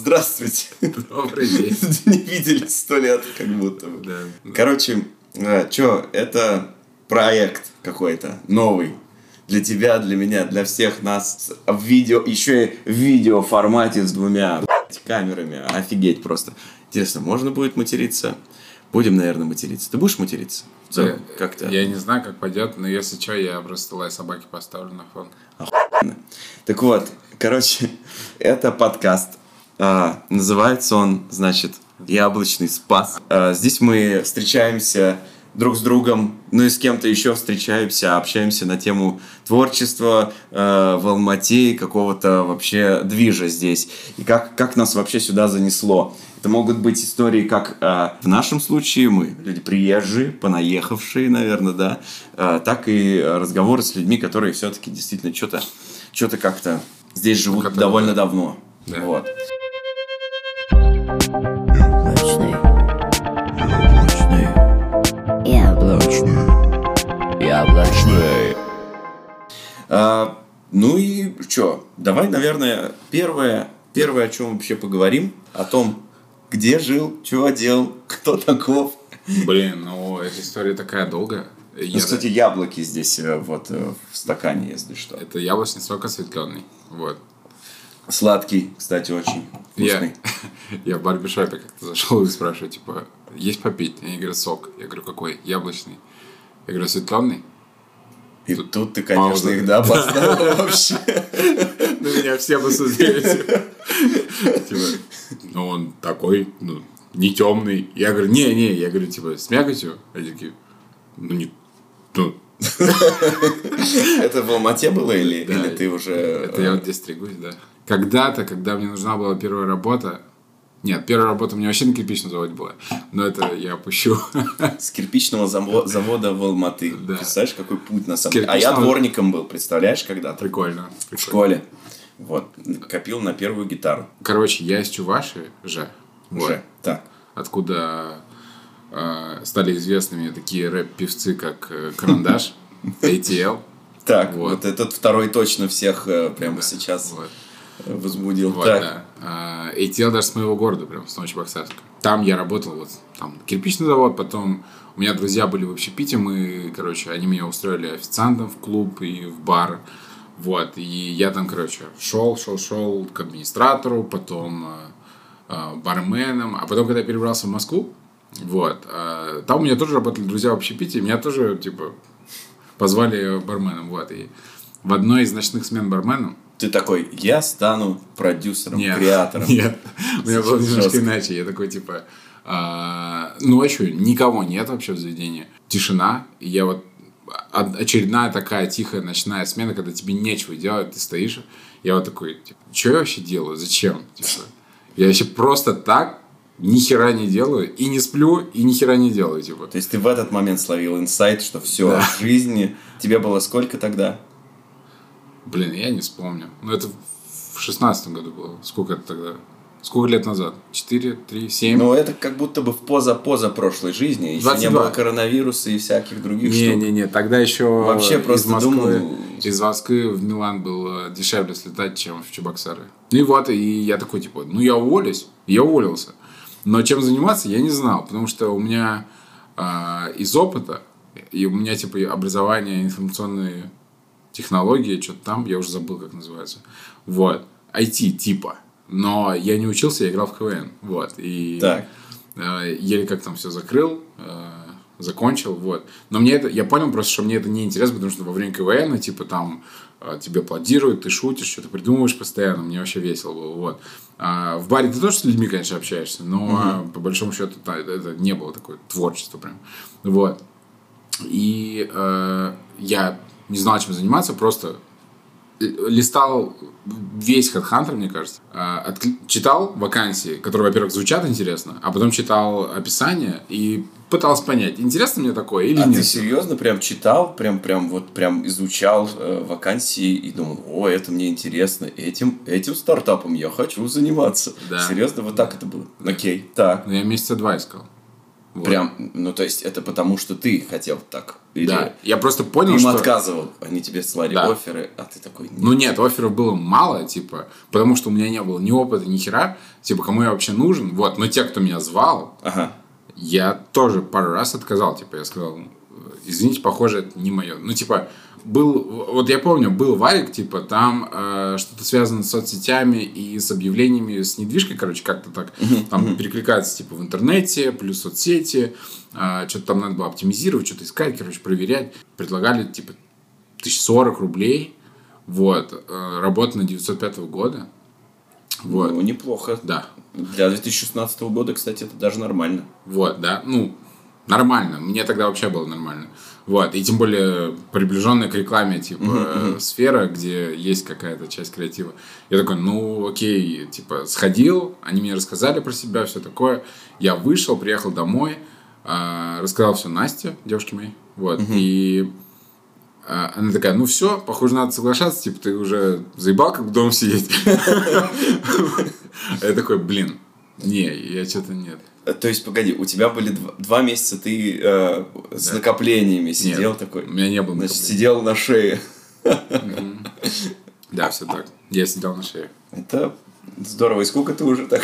Здравствуйте. Добрый день. Не виделись сто лет, как будто бы. Да. Короче, что, это проект какой-то новый. Для тебя, для меня, для всех нас в видео, еще и в видео формате с двумя камерами. Офигеть просто. Интересно, можно будет материться? Будем, наверное, материться. Ты будешь материться? В целом, Я- как-то. Я не знаю, как пойдет, но если что, я просто лай собаки поставлю на фон. Так вот, короче, это подкаст. А, называется он, значит, «Яблочный спас». А, здесь мы встречаемся друг с другом, ну и с кем-то еще встречаемся, общаемся на тему творчества э, в Алмате и какого-то вообще движа здесь. И как, как нас вообще сюда занесло. Это могут быть истории, как э, в нашем случае мы, люди приезжие, понаехавшие, наверное, да, э, так и разговоры с людьми, которые все-таки действительно что-то что-то как-то здесь живут Которые- довольно давно. Да. Вот. Яблочный. А, ну и что? Давай, наверное, первое, первое, о чем вообще поговорим, о том, где жил, что делал, кто таков. Блин, ну эта история такая долгая. Ну, Я- кстати, яблоки здесь э, вот э, в стакане, если что. Это яблочный сок осветленный. Вот. Сладкий, кстати, очень Я, вкусный. я в барбершопе как-то зашел и спрашиваю, типа, есть попить? Они говорят, сок. Я говорю, какой? Яблочный. Я говорю, осветленный? И тут ты, конечно, Пауза. их, да, поставил вообще. На меня все посмотрели. Типа, ну он такой, ну, не темный. Я говорю, не, не, я говорю, типа, с мякотью. Они такие, ну, не, ну, Это в Алмате было или, или ты уже... Это я вот здесь стригусь, да. Когда-то, когда мне нужна была первая работа, нет, первая работа у меня вообще на кирпичном заводе была, но это я опущу. С кирпичного заво- завода в Алматы. Да. Представляешь, какой путь на самом деле. А я дворником был, представляешь, когда-то? Прикольно. В школе. Вот. Копил на первую гитару. Короче, я из Чуваши же, Уже. Так. откуда э, стали известными такие рэп-певцы, как э, Карандаш, ATL. Так, Вот. вот. этот второй точно всех э, прямо сейчас вот. Возбудил. Вот, так. да. А, ATL даже с моего города, прям с Новочебоксарска. Там я работал, вот, там, кирпичный завод, потом у меня друзья были в общепите, мы, короче, они меня устроили официантом в клуб и в бар, вот, и я там, короче, шел, шел, шел к администратору, потом э, э, барменом, а потом, когда я перебрался в Москву, вот, э, там у меня тоже работали друзья в общепите, и меня тоже, типа, позвали барменом, вот, и в одной из ночных смен барменом Ты такой, я стану продюсером, нет, креатором. Нет, у меня было немножко иначе. Я такой, типа, а, ночью никого нет вообще в заведении. Тишина. И я вот од- очередная такая тихая ночная смена, когда тебе нечего делать, ты стоишь. Я вот такой, типа, что я вообще делаю? Зачем? Типа, я вообще просто так ни хера не делаю, и не сплю, и ни хера не делаю, типа. То есть ты в этот момент словил инсайт, что все, Да. в жизни тебе было сколько тогда? Блин, я не вспомню. Ну, это в шестнадцатом году было. Сколько это тогда? Сколько лет назад? Четыре, три, семь? Ну, это как будто бы в поза-поза прошлой жизни. Еще не 22. было коронавируса и всяких других Не, штук. не, не, тогда еще Вообще из просто Москвы, думал- из Москвы в Милан было дешевле слетать, чем в Чебоксары. Ну и вот, и я такой, типа, ну я уволюсь, я уволился. Но чем заниматься, я не знал, потому что у меня а, из опыта, и у меня, типа, образование информационные технологии, что-то там, я уже забыл, как называется. Вот. IT типа. Но я не учился, я играл в КВН. Вот. И Так. э, еле как там все закрыл, э, закончил, вот. Но мне это, я понял просто, что мне это не интересно, потому что во время КВН, типа там э, тебе аплодируют, ты шутишь, что-то придумываешь постоянно, мне вообще весело было, вот. А в баре ты тоже с людьми, конечно, общаешься, но э, по большому счету да, это, это не было такое творчество прям, вот. И э, я не знал, чем заниматься, просто л- листал весь HeadHunter, мне кажется. А, читал вакансии, которые, во-первых, звучат интересно, а потом читал описание и пытался понять, интересно мне такое или А нет. ты серьезно прям читал, прям, прям вот прям изучал э, вакансии и думал, о, это мне интересно, этим, этим стартапом я хочу заниматься. Да. Серьезно, вот так это было? Окей, так. Но я месяца два искал. Вот. Прям, ну то есть это потому, что ты хотел так. Или Да. Я просто понял, им что... отказывал. Они тебе слали Да. оферы, а ты такой... Ну нет, офферов было мало, типа, потому что у меня не было ни опыта, ни хера, типа, кому я вообще нужен, вот, но те, кто меня звал, Ага. я тоже пару раз отказал, типа, я сказал, извините, похоже, это не мое. Ну, типа, был, вот я помню, был варик, типа, там э, что-то связано с соцсетями и с объявлениями, с недвижкой, короче, как-то так, там перекликается, типа, в интернете, плюс соцсети, э, что-то там надо было оптимизировать, что-то искать, короче, проверять. Предлагали, типа, 1040 рублей, вот, э, работа на 905 года, вот, Ну, неплохо. да, Для 2016 года, кстати, это даже нормально. Вот, да, ну, нормально. Мне тогда вообще было нормально. Вот, и тем более приближенная к рекламе, типа, э, сфера, где есть какая-то часть креатива. Я такой, ну, окей, типа, сходил, они мне рассказали про себя, все такое. Я вышел, приехал домой, а, рассказал все Насте, девушке моей, вот, и а, она такая, ну все, похоже, надо соглашаться, типа, ты уже заебал, как дома сидеть. А Я такой, блин, не, я что-то нет. Э, То есть, погоди, у тебя были дв- два месяца, ты э, с накоплениями сидел Нет, такой. У меня не было Значит, сидел на шее. Да, все так. Я сидел на шее. Это здорово. И сколько ты уже так?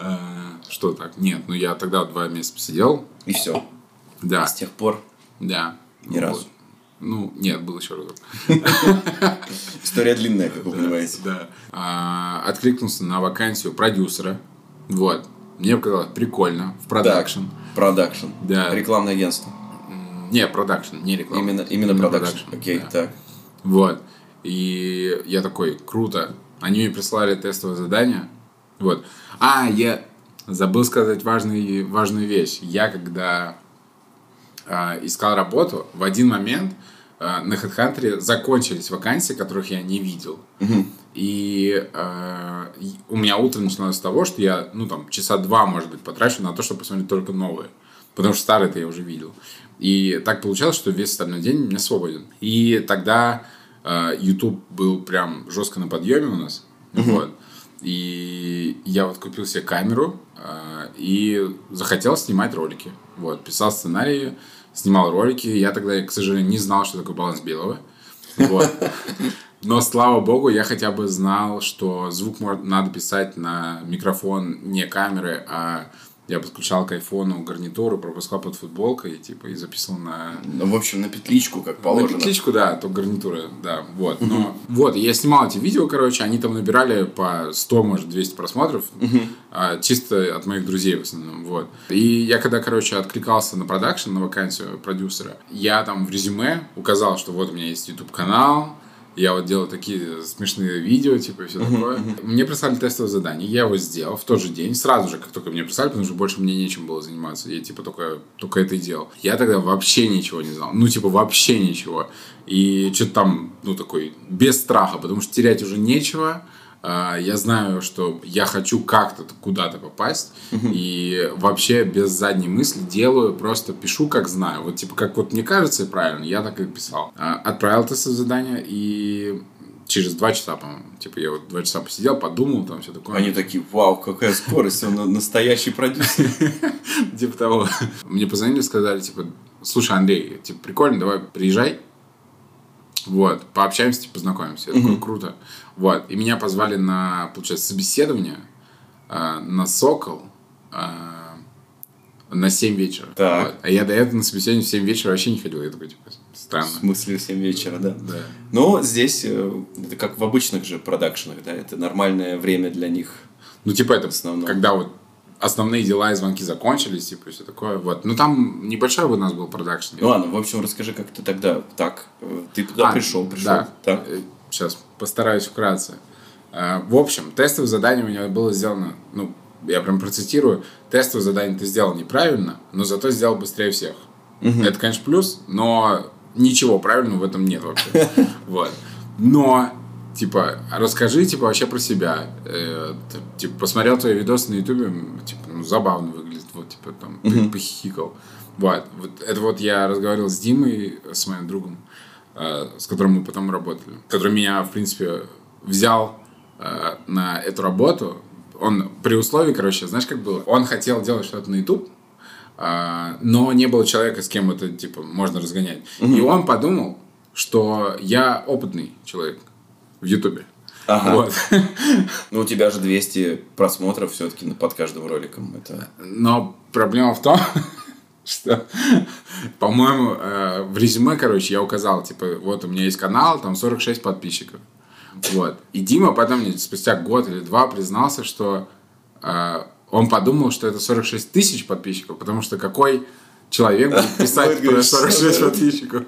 Э, Что так? Нет, ну я тогда два месяца посидел. И все. Да, С тех пор да. Ни разу. Ну, нет, был еще разок. история длинная, как вы понимаете. Да. А, Откликнулся на вакансию продюсера. Вот. Мне показалось прикольно. В продакшн. продакшн. Да. Рекламное агентство. Не, продакшн, не реклама. Именно, именно продакшн. Окей, да. так. Вот. И я такой, круто. Они мне прислали тестовое задание. Вот. А, я забыл сказать важный, важную вещь. Я когда а, искал работу, в один момент а, на HeadHunter закончились вакансии, которых я не видел. И и у меня утро начиналось с того, что я, ну, там, часа два, может быть, потрачу на то, чтобы посмотреть только новые. Потому что старые-то я уже видел. И так получалось, что весь остальной день у меня свободен. И тогда э, YouTube был прям жестко на подъеме у нас. Вот. И я вот купил себе камеру э, и захотел снимать ролики. Вот. Писал сценарии, снимал ролики. Я тогда, к сожалению, не знал, что такое баланс белого. Вот. Но, слава богу, я хотя бы знал, что звук надо писать на микрофон не камеры, а я подключал к айфону гарнитуру, пропускал под футболкой, типа, и записывал на... Ну, в общем, на петличку, как На положено. петличку, да, то гарнитура, да, вот. Но, вот, я снимал эти видео, короче, они там набирали по 100, может, 200 просмотров, а, чисто от моих друзей в основном, вот. И я когда, короче, откликался на продакшн, на вакансию продюсера, я там в резюме указал, что вот у меня есть YouTube-канал, я вот делал такие смешные видео, типа, и все такое. Мне прислали тестовое задание, я его сделал в тот же день, сразу же, как только мне прислали, потому что больше мне нечем было заниматься. Я, типа, только, только это и делал. Я тогда вообще ничего не знал. Ну, типа, вообще ничего. И что-то там, ну, такой, без страха, потому что терять уже нечего. А, Я знаю, что я хочу как-то куда-то попасть, и вообще без задней мысли делаю, просто пишу, как знаю. Вот, типа, как вот мне кажется правильно, я так и писал. А, Отправил тестовое задание, и через два часа, по-моему, типа, я вот два часа посидел, подумал, там все такое. Они такие, вау, какая скорость, он настоящий продюсер. Типа того. Мне позвонили, сказали, типа, слушай, Андрей, типа, прикольно, давай приезжай. Вот, пообщаемся, типа, познакомимся. Я такой, круто. Вот, и меня позвали на, получается, собеседование э, на Сокол э, на 7 вечера. Так. Вот. А я до этого на собеседование в 7 вечера вообще не ходил. Я такой, типа, В странно. смысле, в 7 вечера, да? Да. Но здесь, э, это как в обычных же продакшенах, да, это нормальное время для них. Ну, типа, это основном. когда вот основные дела и звонки закончились, типа, и все такое. Вот. Ну, там небольшой у нас был продакшн. Ну ладно, в общем, расскажи, как ты тогда так, э, ты туда А, пришел, пришел, Да. так? Сейчас постараюсь вкратце. Э, В общем, тестовое задание у меня было сделано, ну, я прям процитирую, тестовое задание ты сделал неправильно, но зато сделал быстрее всех. Это, конечно, плюс, но ничего правильного в этом нет вообще. Вот. Но, типа, расскажи, типа, вообще про себя. Э, Типа, посмотрел твои видосы на ютубе, типа, ну, забавно выглядит, вот, типа, там, по- похихикал. Вот. вот. Это вот я разговаривал с Димой, с моим другом, э, с которым мы потом работали, который меня, в принципе, взял э, на эту работу. он при условии, короче, знаешь, как было? Он хотел делать что-то на YouTube, а, но не было человека, с кем это, типа, можно разгонять. И он подумал, что я опытный человек в Ютубе. Ага. Вот. Ну, у тебя же 200 просмотров все-таки под каждым роликом. Это... Но проблема в том, что, по-моему, э, в резюме, короче, я указал, типа, вот у меня есть канал, там 46 подписчиков. Вот. И Дима потом мне спустя год или два признался, что э, он подумал, что это 46 тысяч подписчиков, потому что какой человек будет писать про говорить, 46 что- подписчиков.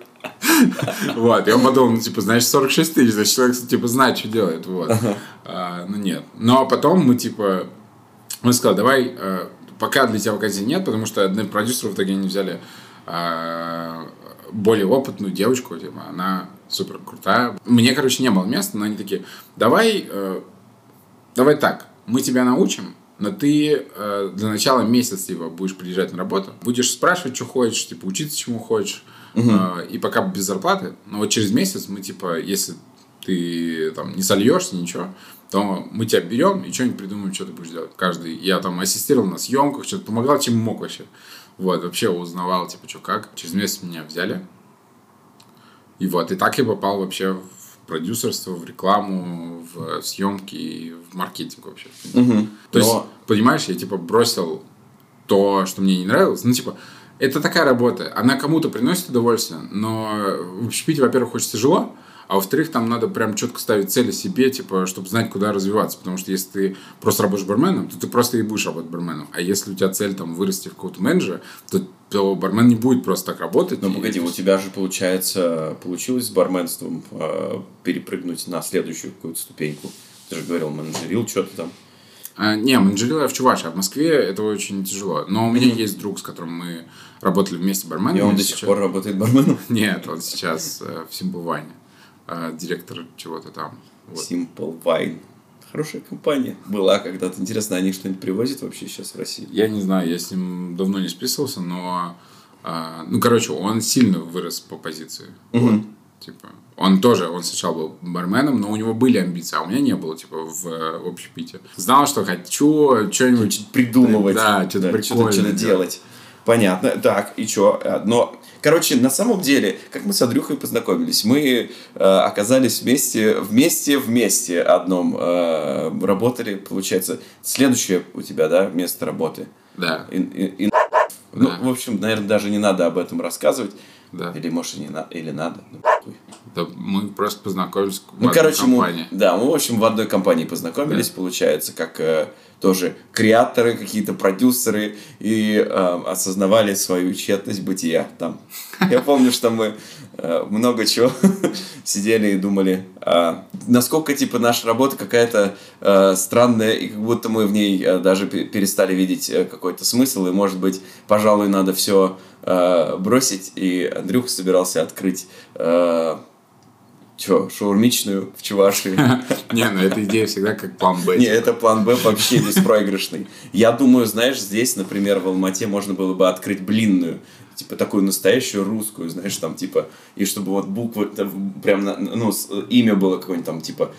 Вот, и он подумал, ну, типа, значит, 46 тысяч, значит, человек, типа, знает, что делает, вот. А, ну, нет. Но потом мы, типа, он сказал, давай, э, пока для тебя вакансий нет, потому что одни продюсеры в итоге они взяли э, более опытную девочку, типа, она супер крутая. Мне, короче, не было места, но они такие, давай, э, давай так, мы тебя научим, но ты э, для начала месяц типа, будешь приезжать на работу, будешь спрашивать, что хочешь, типа, учиться чему хочешь, э, и пока без зарплаты, но вот через месяц мы, типа, если ты там не сольешься, ничего, то мы тебя берем и что-нибудь придумаем, что ты будешь делать. Каждый, я там ассистировал на съемках, что-то помогал, чем мог вообще. Вот, вообще узнавал, типа, что как. Через месяц меня взяли. И вот, и так я попал вообще в продюсерство, в рекламу, в съемки в маркетинг вообще. То есть, Но- понимаешь, я типа бросил то, что мне не нравилось. Ну, типа, это такая работа. Она кому-то приносит удовольствие, но в общепите, во-первых, очень тяжело, а во-вторых, там надо прям четко ставить цели себе, типа, чтобы знать, куда развиваться. Потому что если ты просто работаешь барменом, то ты просто и будешь работать барменом. А если у тебя цель там вырасти в какого-то менеджера, то, то бармен не будет просто так работать. Ну, И- погоди, у тебя же, получается, получилось с барменством э, перепрыгнуть на следующую какую-то ступеньку. Ты же говорил, менеджерил что-то там. А, не, менеджерил я в Чувашии, а в Москве это очень тяжело. Но у меня есть друг, с которым мы работали вместе барменом. И он до сих сейчас- пор работает барменом. Нет, он сейчас э, в Wine, э, директор чего-то там. Вот. Simple Wine. Хорошая компания. Была когда-то. Интересно, они что-нибудь привозят вообще сейчас в Россию? Я не знаю, я с ним давно не списывался, но... э, ну, короче, он сильно вырос по позиции. Вот, типа, он тоже, он сначала был барменом, но у него были амбиции, а у меня не было, типа, в э, общепите. Знал, что хочу что-нибудь... Придумывать. Да, что-то прикольное что-то делать. Понятно. Так, и что? Но, короче, на самом деле, как мы с Андрюхой познакомились, мы э, оказались вместе, вместе, вместе одном э, работали, получается, следующее у тебя, да, место работы. Да, И- и- и- Ну, Да. в общем, наверное, даже не надо об этом рассказывать. да. Или, может, и не надо, или надо. Ну. Да мы просто познакомились в Ну, одной короче, мы, компании. да, мы, в общем, в одной компании познакомились, получается, как э, тоже креаторы, какие-то продюсеры, и э, осознавали свою тщетность бытия там. Я помню, что мы много чего сидели и думали, а, насколько, типа, наша работа какая-то э, странная, и как будто мы в ней э, даже пе- перестали видеть э, какой-то смысл, и, может быть, пожалуй, надо все бросить, и Андрюха собирался открыть э, Че, шаурмичную в Чувашии? Не, ну эта идея всегда как план Б. Не, это план Б вообще беспроигрышный. Я думаю, знаешь, здесь, например, в Алмате можно было бы открыть блинную. Типа такую настоящую русскую, знаешь, там типа, и чтобы вот буквы, прям, ну, имя было какое-нибудь там, типа,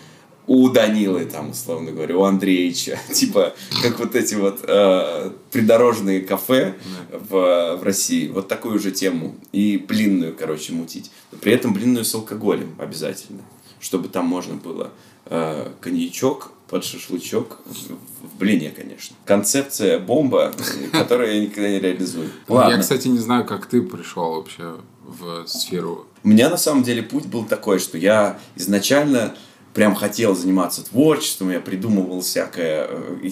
у Данилы, там, условно говоря, у Андреевича, типа, как вот эти вот э, придорожные кафе в, в России, вот такую же тему, и блинную, короче, мутить. Но при этом блинную с алкоголем обязательно, чтобы там можно было э, коньячок под шашлычок в, в блине, конечно. Концепция бомба, которую я никогда не реализую. Я, Ладно. кстати, не знаю, как ты пришел вообще в сферу. У меня на самом деле путь был такой, что я изначально прям хотел заниматься творчеством, я придумывал всякое. э,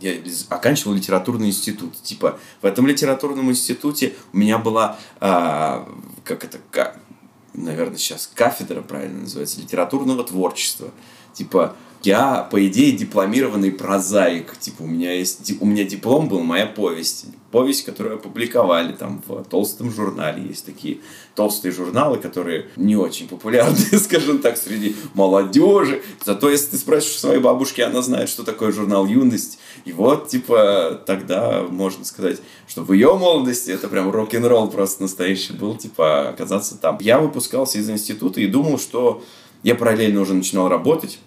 Я оканчивал литературный институт. Типа в этом литературном институте у меня была, а, как это, ка- наверное, сейчас кафедра правильно называется, литературного творчества. Типа я, по идее, дипломированный прозаик. Типа, у меня есть, у меня диплом был, моя повесть. Повесть, которую опубликовали там в толстом журнале. Есть такие толстые журналы, которые не очень популярны, скажем так, среди молодежи. Зато, если ты спросишь своей бабушки, она знает, что такое журнал «Юность». И вот, типа, тогда можно сказать, что в ее молодости это прям рок-н-ролл просто настоящий был, типа, оказаться там. Я выпускался из института и думал, что я параллельно уже начинал работать.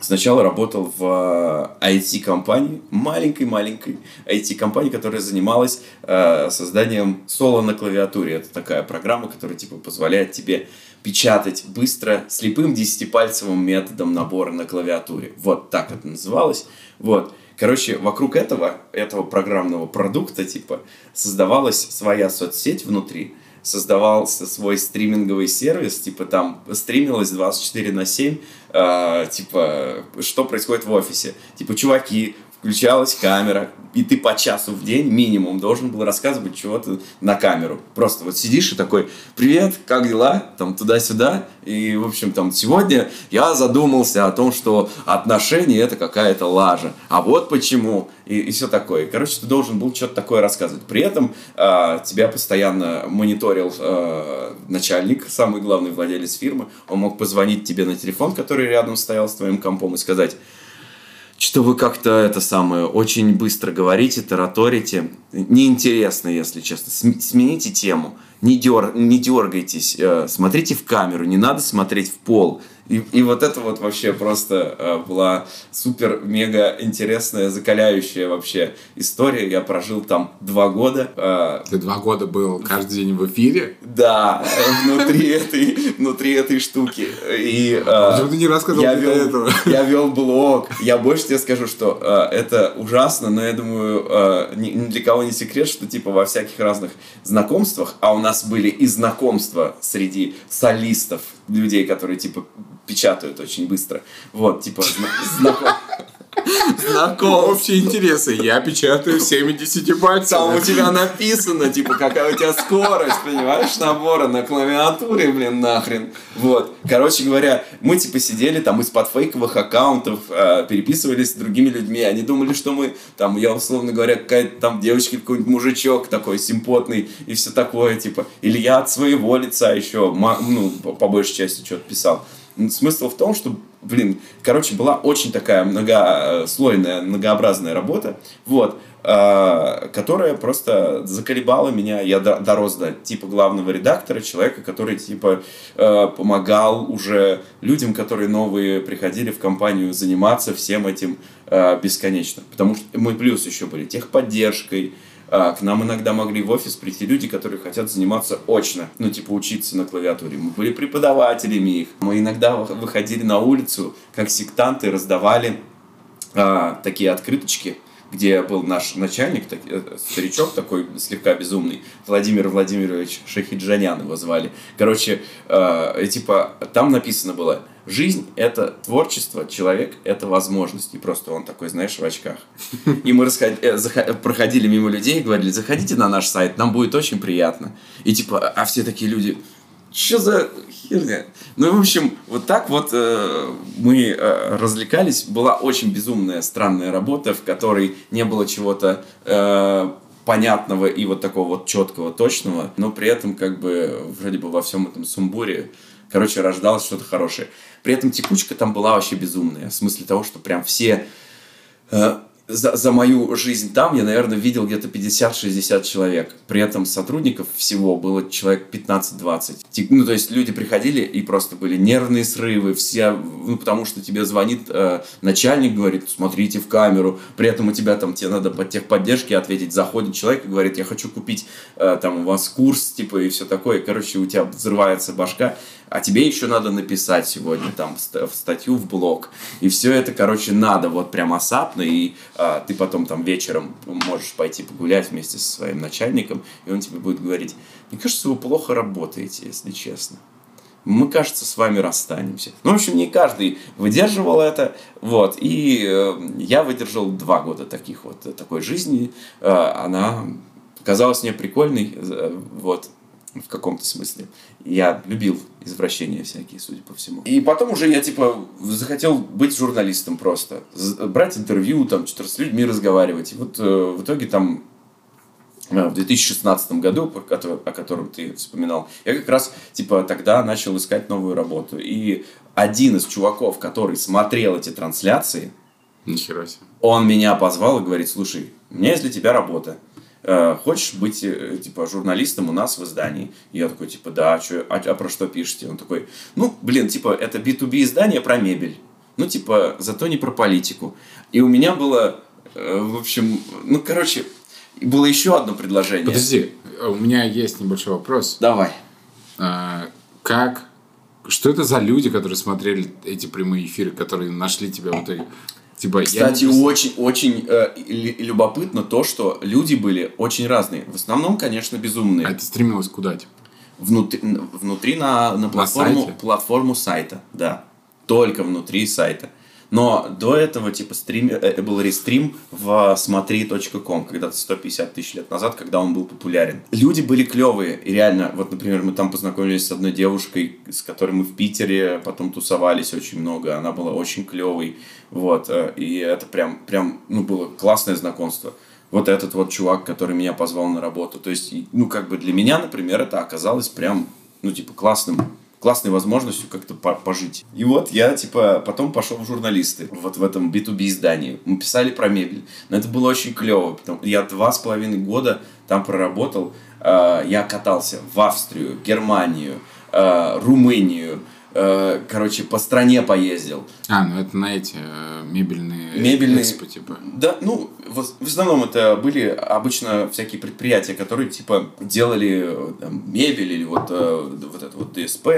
Сначала работал в IT-компании, маленькой-маленькой IT-компании, которая занималась э, созданием соло на клавиатуре. Это такая программа, которая типа позволяет тебе печатать быстро слепым десятипальцевым методом набора на клавиатуре. Вот так это называлось. Вот. Короче, вокруг этого, этого программного продукта, типа, создавалась своя соцсеть внутри, создавался свой стриминговый сервис, типа, там стримилось 24 на 7, э, типа, что происходит в офисе. Типа, чуваки, включалась камера, и ты по часу в день минимум должен был рассказывать чего-то на камеру. Просто вот сидишь и такой, привет, как дела? Там туда-сюда. И, в общем, там сегодня я задумался о том, что отношения это какая-то лажа. А вот почему. И, и все такое. Короче, ты должен был что-то такое рассказывать. При этом э, тебя постоянно мониторил э, начальник, самый главный владелец фирмы. Он мог позвонить тебе на телефон, который рядом стоял с твоим компом, и сказать, что вы как-то это самое очень быстро говорите, тараторите. Неинтересно, если честно. Смените тему. Не, дер, не дергайтесь. Э, смотрите в камеру. Не надо смотреть в пол. И, и вот это вот вообще просто э, была супер-мега интересная, закаляющая вообще история. Я прожил там два года. Э, Ты два года был каждый день в эфире? Да, внутри этой, внутри этой штуки. И, э, Почему ты не рассказал я вел, этого? Я вел блог. Я больше тебе скажу, что э, это ужасно, но я думаю, э, ни, ни для кого не секрет, что типа во всяких разных знакомствах, а у нас были и знакомства среди солистов, людей, которые типа печатают очень быстро. Вот, типа, зна- знаком. Знаком. Общие интересы. Я печатаю 70 пальцев. Там у тебя написано, типа, какая у тебя скорость, понимаешь, набора на клавиатуре, блин, нахрен. Вот. Короче говоря, мы, типа, сидели там из-под фейковых аккаунтов, э, переписывались с другими людьми. Они думали, что мы, там, я, условно говоря, какая-то там девочка, какой-нибудь мужичок такой симпотный и все такое, типа. Или я от своего лица еще, ну, по большей части что-то писал. Смысл в том, что, блин, короче, была очень такая многослойная, многообразная работа, вот, э, которая просто заколебала меня. Я до- дорос до типа главного редактора, человека, который типа э, помогал уже людям, которые новые приходили в компанию, заниматься всем этим э, бесконечно. Потому что мы плюс еще были техподдержкой, к нам иногда могли в офис прийти люди, которые хотят заниматься очно, ну, типа учиться на клавиатуре. Мы были преподавателями их. Мы иногда вы- выходили на улицу, как сектанты, раздавали а, такие открыточки, где был наш начальник, так- э, старичок такой слегка безумный, Владимир Владимирович Шахиджанян его звали. Короче, э, типа там написано было «Жизнь – это творчество, человек – это возможность». И просто он такой, знаешь, в очках. И мы э, проходили мимо людей и говорили «Заходите на наш сайт, нам будет очень приятно». И типа, а все такие люди что за херня? Ну, в общем, вот так вот э, мы э, развлекались. Была очень безумная, странная работа, в которой не было чего-то э, понятного и вот такого вот четкого, точного, но при этом как бы вроде бы во всем этом сумбуре, короче, рождалось что-то хорошее. При этом текучка там была вообще безумная, в смысле того, что прям все э, за, за мою жизнь там я, наверное, видел где-то 50-60 человек. При этом сотрудников всего было человек 15-20. Ти- Ну, то есть люди приходили и просто были нервные срывы, все, ну, потому что тебе звонит э, начальник, говорит, смотрите в камеру. При этом у тебя там, тебе надо по техподдержке ответить. Заходит человек и говорит, я хочу купить э, там у вас курс, типа, и все такое. Короче, у тебя взрывается башка а тебе еще надо написать сегодня там в статью в блог. И все это, короче, надо вот прям осапно, и а, ты потом там вечером можешь пойти погулять вместе со своим начальником, и он тебе будет говорить, мне кажется, вы плохо работаете, если честно. Мы, кажется, с вами расстанемся. Ну, в общем, не каждый выдерживал это, вот, и э, я выдержал два года таких вот, э, такой жизни, Э, она казалась мне прикольной, э, вот, в каком-то смысле. Я любил извращения всякие, судя по всему. И потом уже я, типа, захотел быть журналистом просто. Брать интервью, там, что-то с людьми разговаривать. И вот э, в итоге там э, в 2016 году, о котором ты вспоминал, я как раз, типа, тогда начал искать новую работу. И один из чуваков, который смотрел эти трансляции, Нихера себе. он меня позвал и говорит, слушай, у меня есть для тебя работа. Э, Хочешь быть, э, типа, журналистом у нас в издании? И я такой, типа, да, чё, а, а про что пишете? Он такой, ну, блин, типа, это B2B издание про мебель. Ну, типа, зато не про политику. И у меня было, э, в общем, ну, короче, было еще одно предложение. Подожди, у меня есть небольшой вопрос. Давай. А, как... Что это за люди, которые смотрели эти прямые эфиры, которые нашли тебя в итоге? Типа, я Кстати, не- очень, очень э, любопытно то, что люди были очень разные. В основном, конечно, безумные. А это стремилось куда, типа? Внутри, внутри на, на платформу, сайте? платформу сайта, да. Только внутри сайта. Но до этого, типа, стрим, э, был рестрим в смотри.ком, когда-то 150 тысяч лет назад, когда он был популярен. Люди были клевые, и реально, вот, например, мы там познакомились с одной девушкой, с которой мы в Питере потом тусовались очень много, она была очень клевой, вот, э, и это прям, прям, ну, было классное знакомство. Вот этот вот чувак, который меня позвал на работу, то есть, ну, как бы для меня, например, это оказалось прям, ну, типа, классным классной возможностью как-то по- пожить. И вот я, типа, потом пошел в журналисты, вот в этом B2B издании. Мы писали про мебель. Но это было очень клево. Потому... Я два с половиной года там проработал. Э, Я катался в Австрию, Германию, э, Румынию. Э, Короче, по стране поездил. А, ну это на эти э, мебельные, Мебельные- экспо, типа. Да, ну, в, в основном это были обычно всякие предприятия, которые, типа, делали э, там, мебель или вот, э, вот это вот ДСП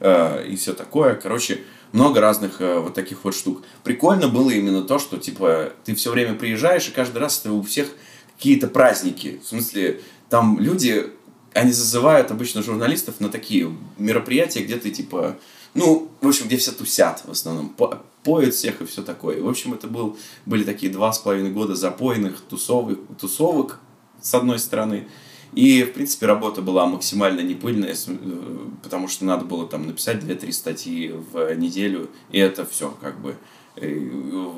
э, и все такое. Короче, много разных э, вот таких вот штук. Прикольно было именно то, что, типа, ты все время приезжаешь, и каждый раз это у всех какие-то праздники. В смысле, там люди, они зазывают обычно журналистов на такие мероприятия, где ты, типа, ну, в общем, где все тусят в основном, по- поют всех и все такое. В общем, это был, были такие два с половиной года запойных тусовок, тусовок, с одной стороны. И, в принципе, работа была максимально непыльная, э, потому что надо было там написать 2-3 статьи в неделю, и это все как бы.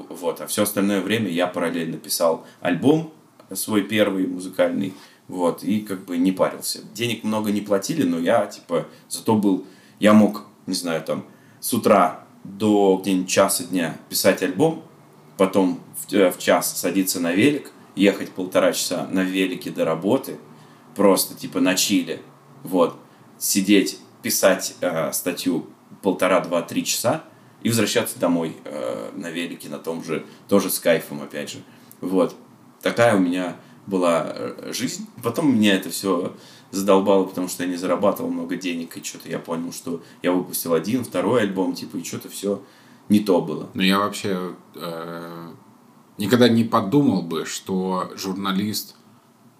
Вот. А все остальное время я параллельно писал альбом свой первый музыкальный, вот, и как бы не парился. Денег много не платили, но я, типа, зато был, я мог, не знаю, там, с утра до где-нибудь часа дня писать альбом, потом в, э, в час садиться на велик, ехать полтора часа на велике до работы, просто типа на чиле, вот, сидеть, писать э, статью полтора, два, три часа и возвращаться домой э, на велике на том же, тоже с кайфом, опять же. Вот. Такая у меня была э, жизнь. Потом меня это все задолбало, потому что я не зарабатывал много денег, и что-то я понял, что я выпустил один, второй альбом, типа, и что-то все не то было. Ну, я вообще э, никогда не подумал бы, что журналист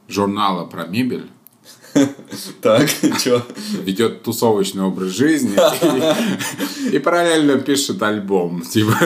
журнала про мебель Так, что? ведет тусовочный образ жизни и, параллельно пишет альбом. Типа,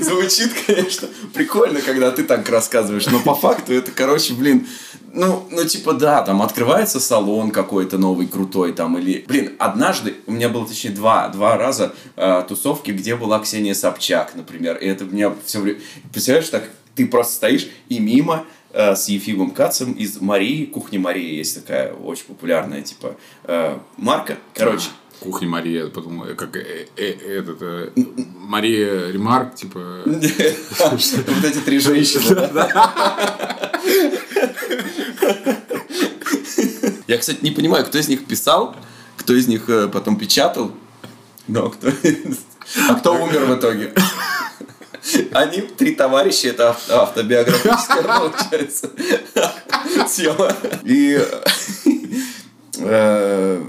Звучит, конечно, прикольно, когда ты так рассказываешь, но по факту это, короче, блин, ну, ну, типа, да, там открывается салон какой-то новый, крутой, там, или... Блин, однажды, у меня было, точнее, два, два раза э, тусовки, где была Ксения Собчак, например, и это меня все время... Представляешь, так, ты просто стоишь, и мимо с Ефимом Кацем из Марии, Кухня Марии есть такая очень популярная, типа, э, марка, короче, кухня Мария, я подумал, э, как э, э, этот, э, Мария Ремарк, типа... Вот эти три женщины. Я, кстати, не понимаю, кто из них писал, кто из них э, потом печатал, но кто... А кто умер в итоге? Они три товарища, это авто- автобиографическая, получается, тема. И э,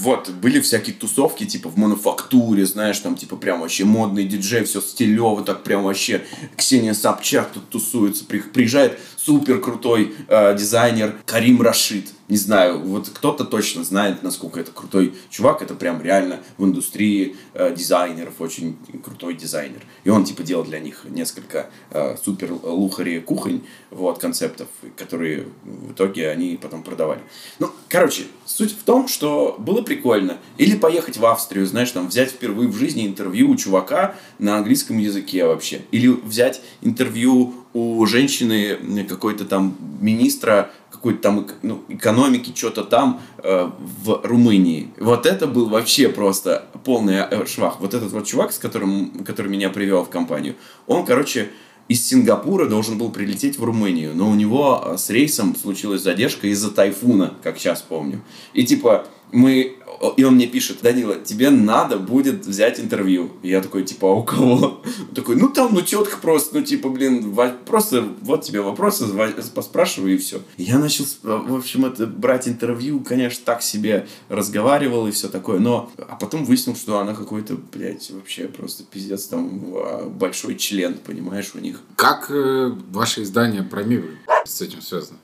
вот, были всякие тусовки, типа, в мануфактуре, знаешь, там, типа, прям вообще модный диджей, все стилево, так прям вообще Ксения Собчак тут тусуется, при- приезжает супер крутой э, дизайнер Карим Рашид. Не знаю, вот кто-то точно знает, насколько это крутой чувак, это прям реально в индустрии э, дизайнеров очень крутой дизайнер. И он, типа, делал для них несколько э, супер лухари кухонь, вот, концептов, которые в итоге они потом продавали. Ну, короче, суть в том, что было прикольно. Или поехать в Австрию, знаешь, там, взять впервые в жизни интервью у чувака на английском языке вообще. Или взять интервью у женщины какой-то там министра какой-то там ну, экономики, что-то там э, в Румынии. Вот это был вообще просто полный э, швах. Вот этот вот чувак, с которым, который меня привел в компанию, он, короче, из Сингапура должен был прилететь в Румынию, но у него э, с рейсом случилась задержка из-за тайфуна, как сейчас помню. И типа мы... И он мне пишет, Данила, тебе надо будет взять интервью. И я такой, типа, а у кого? Он такой, ну там, ну тетка просто, ну типа, блин, просто вот тебе вопросы, поспрашивай и все. Я начал, в общем, это брать интервью, конечно, так себе разговаривал и все такое, но... А потом выяснил, что она какой-то, блядь, вообще просто пиздец, там а, большой член, понимаешь, у них. Как э, ваше издание про мебель с этим связано?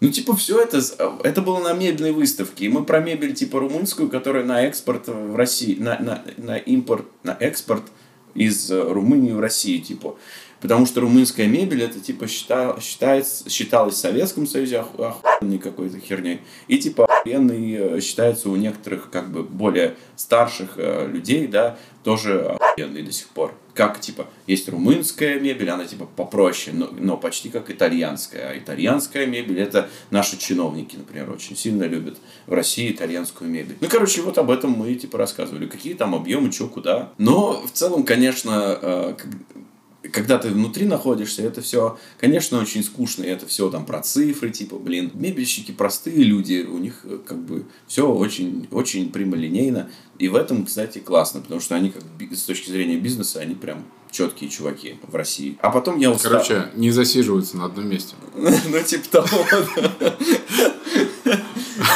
Ну, типа, все это, это было на мебельной выставке. И мы про мебель, типа, румынскую, которая на экспорт в России, на, на, на импорт, на экспорт из э, Румынии в Россию, типа. Потому что румынская мебель, это, типа, считал, считается, считалось в Советском Союзе оху- охуенной какой-то херней. И, типа, охуенной э, считается у некоторых, как бы, более старших э, людей, да, тоже охуенной до сих пор. Как, типа, есть румынская мебель, она, типа, попроще, но, но почти как итальянская. А итальянская мебель, это наши чиновники, например, очень сильно любят в России итальянскую мебель. Ну, короче, вот об этом мы, типа, рассказывали. Какие там объемы, что, куда. Но, в целом, конечно, э, когда ты внутри находишься, это все, конечно, очень скучно, это все там про цифры, типа, блин, мебельщики простые люди, у них э, как бы все очень, очень прямолинейно, и в этом, кстати, классно, потому что они как с точки зрения бизнеса, они прям четкие чуваки в России. А потом я устал. Короче, не засиживаются на одном месте. Ну, типа того.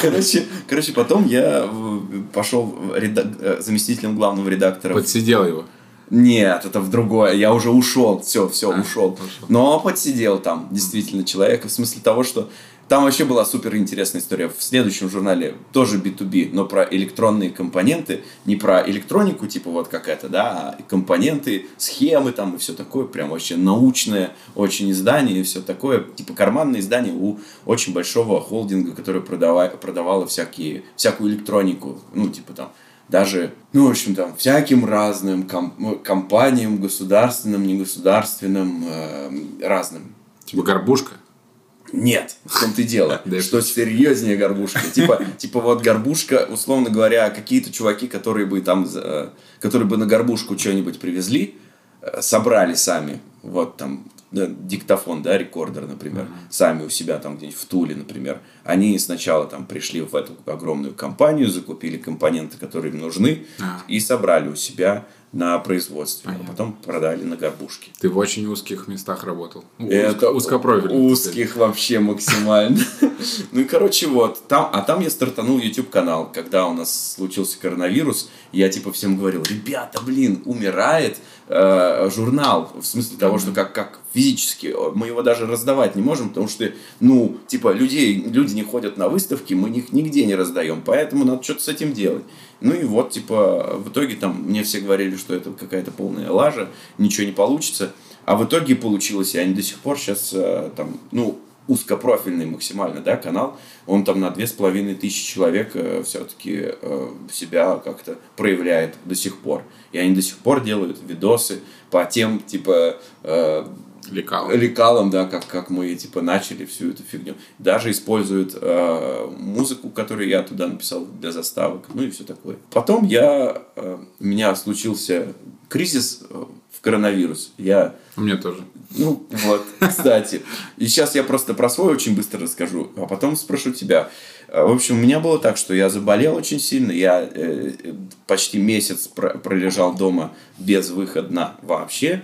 Короче, короче, потом я в- пошел э, заместителем главного редактора. Подсидел его. Нет, это в другое. Я уже ушел. Все, все, А, ушел. ушел. Но подсидел там действительно человек. В смысле того, что там вообще была супер интересная история. В следующем журнале тоже B2B, но про электронные компоненты. Не про электронику, типа вот как это, да, а компоненты, схемы там и все такое. Прям вообще научное очень издание и все такое. Типа карманное издание у очень большого холдинга, который продава- продавало всякие, всякую электронику. Ну, типа там даже, ну, в общем, там, всяким разным ком- ну, компаниям, государственным, негосударственным, эм, разным. Типа горбушка. Нет, в том-то и дело, что серьезнее горбушка. Типа, типа вот горбушка, условно говоря, какие-то чуваки, которые бы там, э, которые бы на горбушку что-нибудь привезли, э, собрали сами, вот там, диктофон, да, рекордер, например, сами у себя там где-нибудь в Туле, например. Они сначала там пришли в эту огромную компанию, закупили компоненты, которые им нужны, А. и собрали у себя на производстве, Понятно. а потом продали на горбушке. Ты в очень узких местах работал. Ну, Это узко-. Узких вообще максимально. Ну и короче вот, там, а там я стартанул YouTube канал, когда у нас случился коронавирус, я типа всем говорил, ребята, блин, умирает э, журнал, в смысле того, что как, как физически, мы его даже раздавать не можем, потому что, ну, типа, людей, люди не ходят на выставки, мы их нигде не раздаем, поэтому надо что-то с этим делать. Ну и вот, типа, в итоге там мне все говорили, что это какая-то полная лажа, ничего не получится. А в итоге получилось, и они до сих пор сейчас там, ну, узкопрофильный максимально, да, канал, он там на две с половиной тысячи человек все-таки себя как-то проявляет до сих пор. И они до сих пор делают видосы по тем, типа, э, Лекал. лекалам, да, как, как мы, типа, начали всю эту фигню. Даже используют э, музыку, которую я туда написал для заставок, ну и все такое. Потом я, э, у меня случился кризис э, в коронавирус. Я У меня тоже. ну, вот, кстати. И сейчас я просто про свой очень быстро расскажу, а потом спрошу тебя. Э, В общем, у меня было так, что я заболел очень сильно. Я э, э, почти месяц про- пролежал дома без выхода вообще.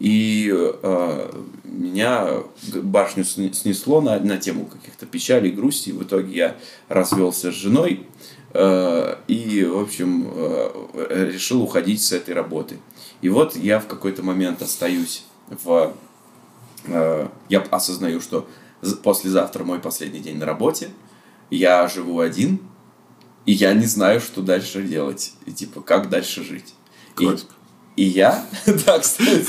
И э, меня башню сне- снесло на, на тему каких-то печалей, грусти. И в итоге я развелся с женой. э, и, в общем, э, решил уходить с этой работы. И вот я в какой-то момент остаюсь в... э, я осознаю, что послезавтра мой последний день на работе. Я живу один, и я не знаю, что дальше делать. И типа, как дальше жить. И- и я, да, кстати,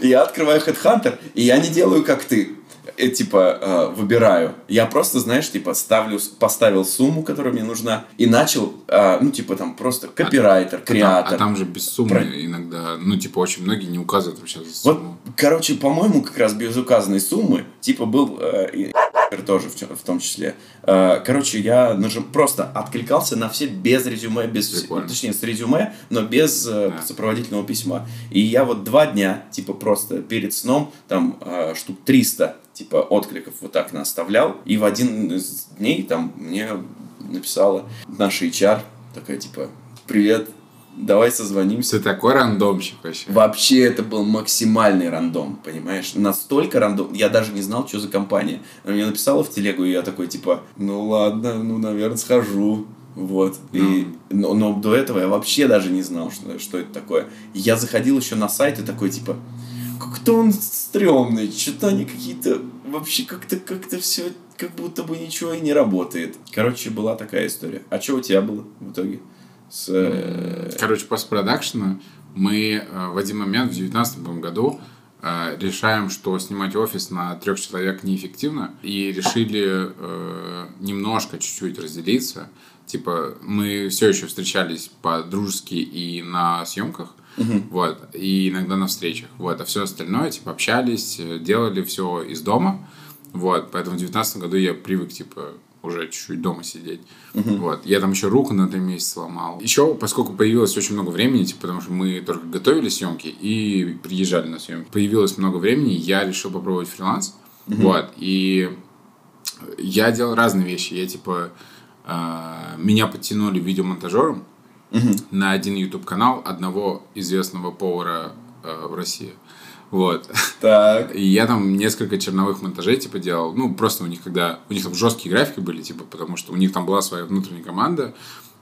я открываю Headhunter, и я не делаю, как ты. Э, типа, э, выбираю. Я просто, знаешь, типа, ставлю, поставил сумму, которая мне нужна, и начал, э, ну, типа, там, просто копирайтер, А там, креатор. а там же без суммы Про- иногда, ну, типа, очень многие не указывают вообще за Вот, сумму. короче, по-моему, как раз без указанной суммы, типа, был э, тоже в, том числе. Короче, я нажим, просто откликался на все без резюме, без, Прикольно. точнее, с резюме, но без Да. сопроводительного письма. И я вот два дня, типа, просто перед сном, там, штук 300, типа, откликов вот так наставлял, и в один из дней, там, мне написала наша HR, такая, типа, привет, давай созвонимся. Ты такой рандомщик вообще. Вообще это был максимальный рандом, понимаешь? Настолько рандом. Я даже не знал, что за компания. Она мне написала в телегу, и я такой, типа, ну ладно, ну, наверное, схожу. Вот. И, но, но до этого я вообще даже не знал, что, что это такое. Я заходил еще на сайт и такой, типа, как-то он стрёмный, что-то они какие-то... Вообще как-то как-то все как будто бы ничего и не работает. Короче, была такая история. А что у тебя было в итоге? С, э, Короче, постпродакшена мы э, в один момент в 2019 году э, решаем, что снимать офис на трех человек неэффективно, и решили э, немножко, чуть-чуть разделиться. Типа, мы все еще встречались по-дружески и на съемках, вот, и иногда на встречах, вот, а все остальное, типа, общались, э, делали все из дома, вот, поэтому в 2019 году я привык, типа, уже чуть-чуть дома сидеть. Вот. Я там еще руку на три месяца сломал. Еще, поскольку появилось очень много времени, типа, потому что мы только готовили съемки и приезжали на съемки, появилось много времени, я решил попробовать фриланс. Вот. И я делал разные вещи. Я, типа, а, меня подтянули видеомонтажером на один YouTube канал одного известного повара э, в России. Вот. Так. И я там несколько черновых монтажей, типа, делал. Ну, просто у них, когда... У них там жесткие графики были, типа, потому что у них там была своя внутренняя команда,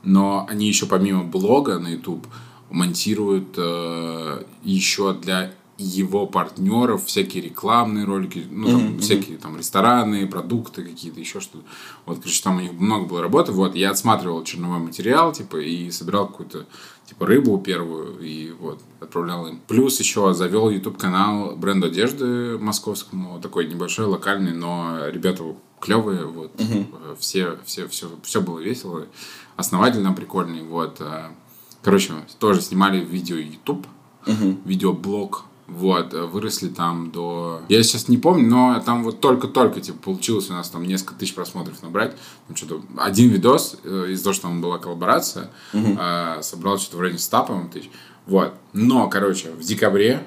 но они еще помимо блога на YouTube монтируют э, еще для его партнеров всякие рекламные ролики, ну, там, всякие там рестораны, продукты какие-то, еще что-то. Вот, короче, там у них много было работы. Вот, я отсматривал черновой материал, типа, и собирал какую-то, типа, рыбу первую, и вот, отправлял им. Плюс еще завел YouTube-канал бренда одежды московскому, такой небольшой, локальный, но ребята клевые, вот, э, все, все, все, все было весело, основатель там прикольный, вот. э. Короче, тоже снимали видео YouTube, видеоблог, вот, э, выросли там до... Я сейчас не помню, но там вот только-только, типа, получилось у нас там несколько тысяч просмотров набрать. Там что-то один видос, э, из-за того, что там была коллаборация, э, собрал что-то в районе 100, по-моему, тысяч. Вот. Но, короче, в декабре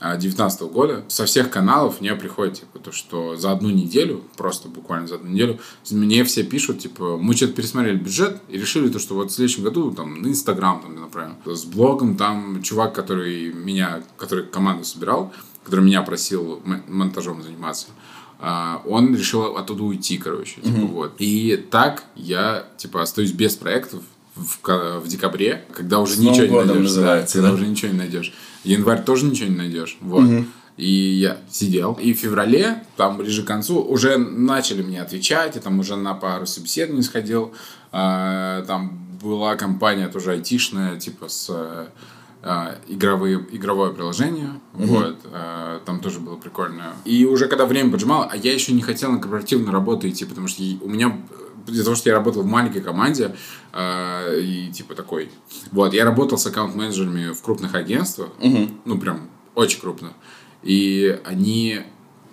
2019 года со всех каналов мне приходит, типа, то, что за одну неделю, просто буквально за одну неделю, мне все пишут, типа, мы что-то пересмотрели бюджет и решили то, что вот в следующем году там на Инстаграм там направим. С блогом там чувак, который меня, который команду собирал, который меня просил монтажом заниматься, а, он решил оттуда уйти, короче, типа, вот. И так я, типа, остаюсь без проектов в, в декабре, когда уже С ничего не найдешь. называется, когда да? уже ничего не найдешь. Январь тоже ничего не найдешь. Вот. И я сидел. И в феврале, там ближе к концу, уже начали мне отвечать. Я там уже на пару собеседований сходил. А, Там была компания тоже айтишная, типа с э, а, игровые, игровое приложение. Вот. А, Там тоже было прикольно. И уже когда время поджимало, а я еще не хотел на корпоративную работу идти, потому что у меня из-за того, что я работал в маленькой команде а, и типа такой. Вот, я работал с аккаунт-менеджерами в крупных агентствах, ну прям очень крупных, и они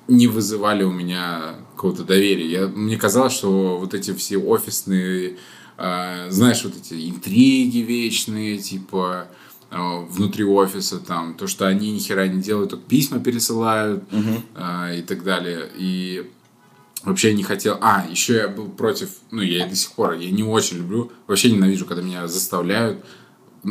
не вызывали у меня какого-то доверия. Я, мне казалось, что вот эти все офисные, а, знаешь, вот эти интриги вечные, типа а, внутри офиса, там, то, что они ни хера не делают, только письма пересылают а, и так далее. И Вообще не хотел... А, еще я был против... Ну, я и до сих пор... Я не очень люблю... Вообще ненавижу, когда меня заставляют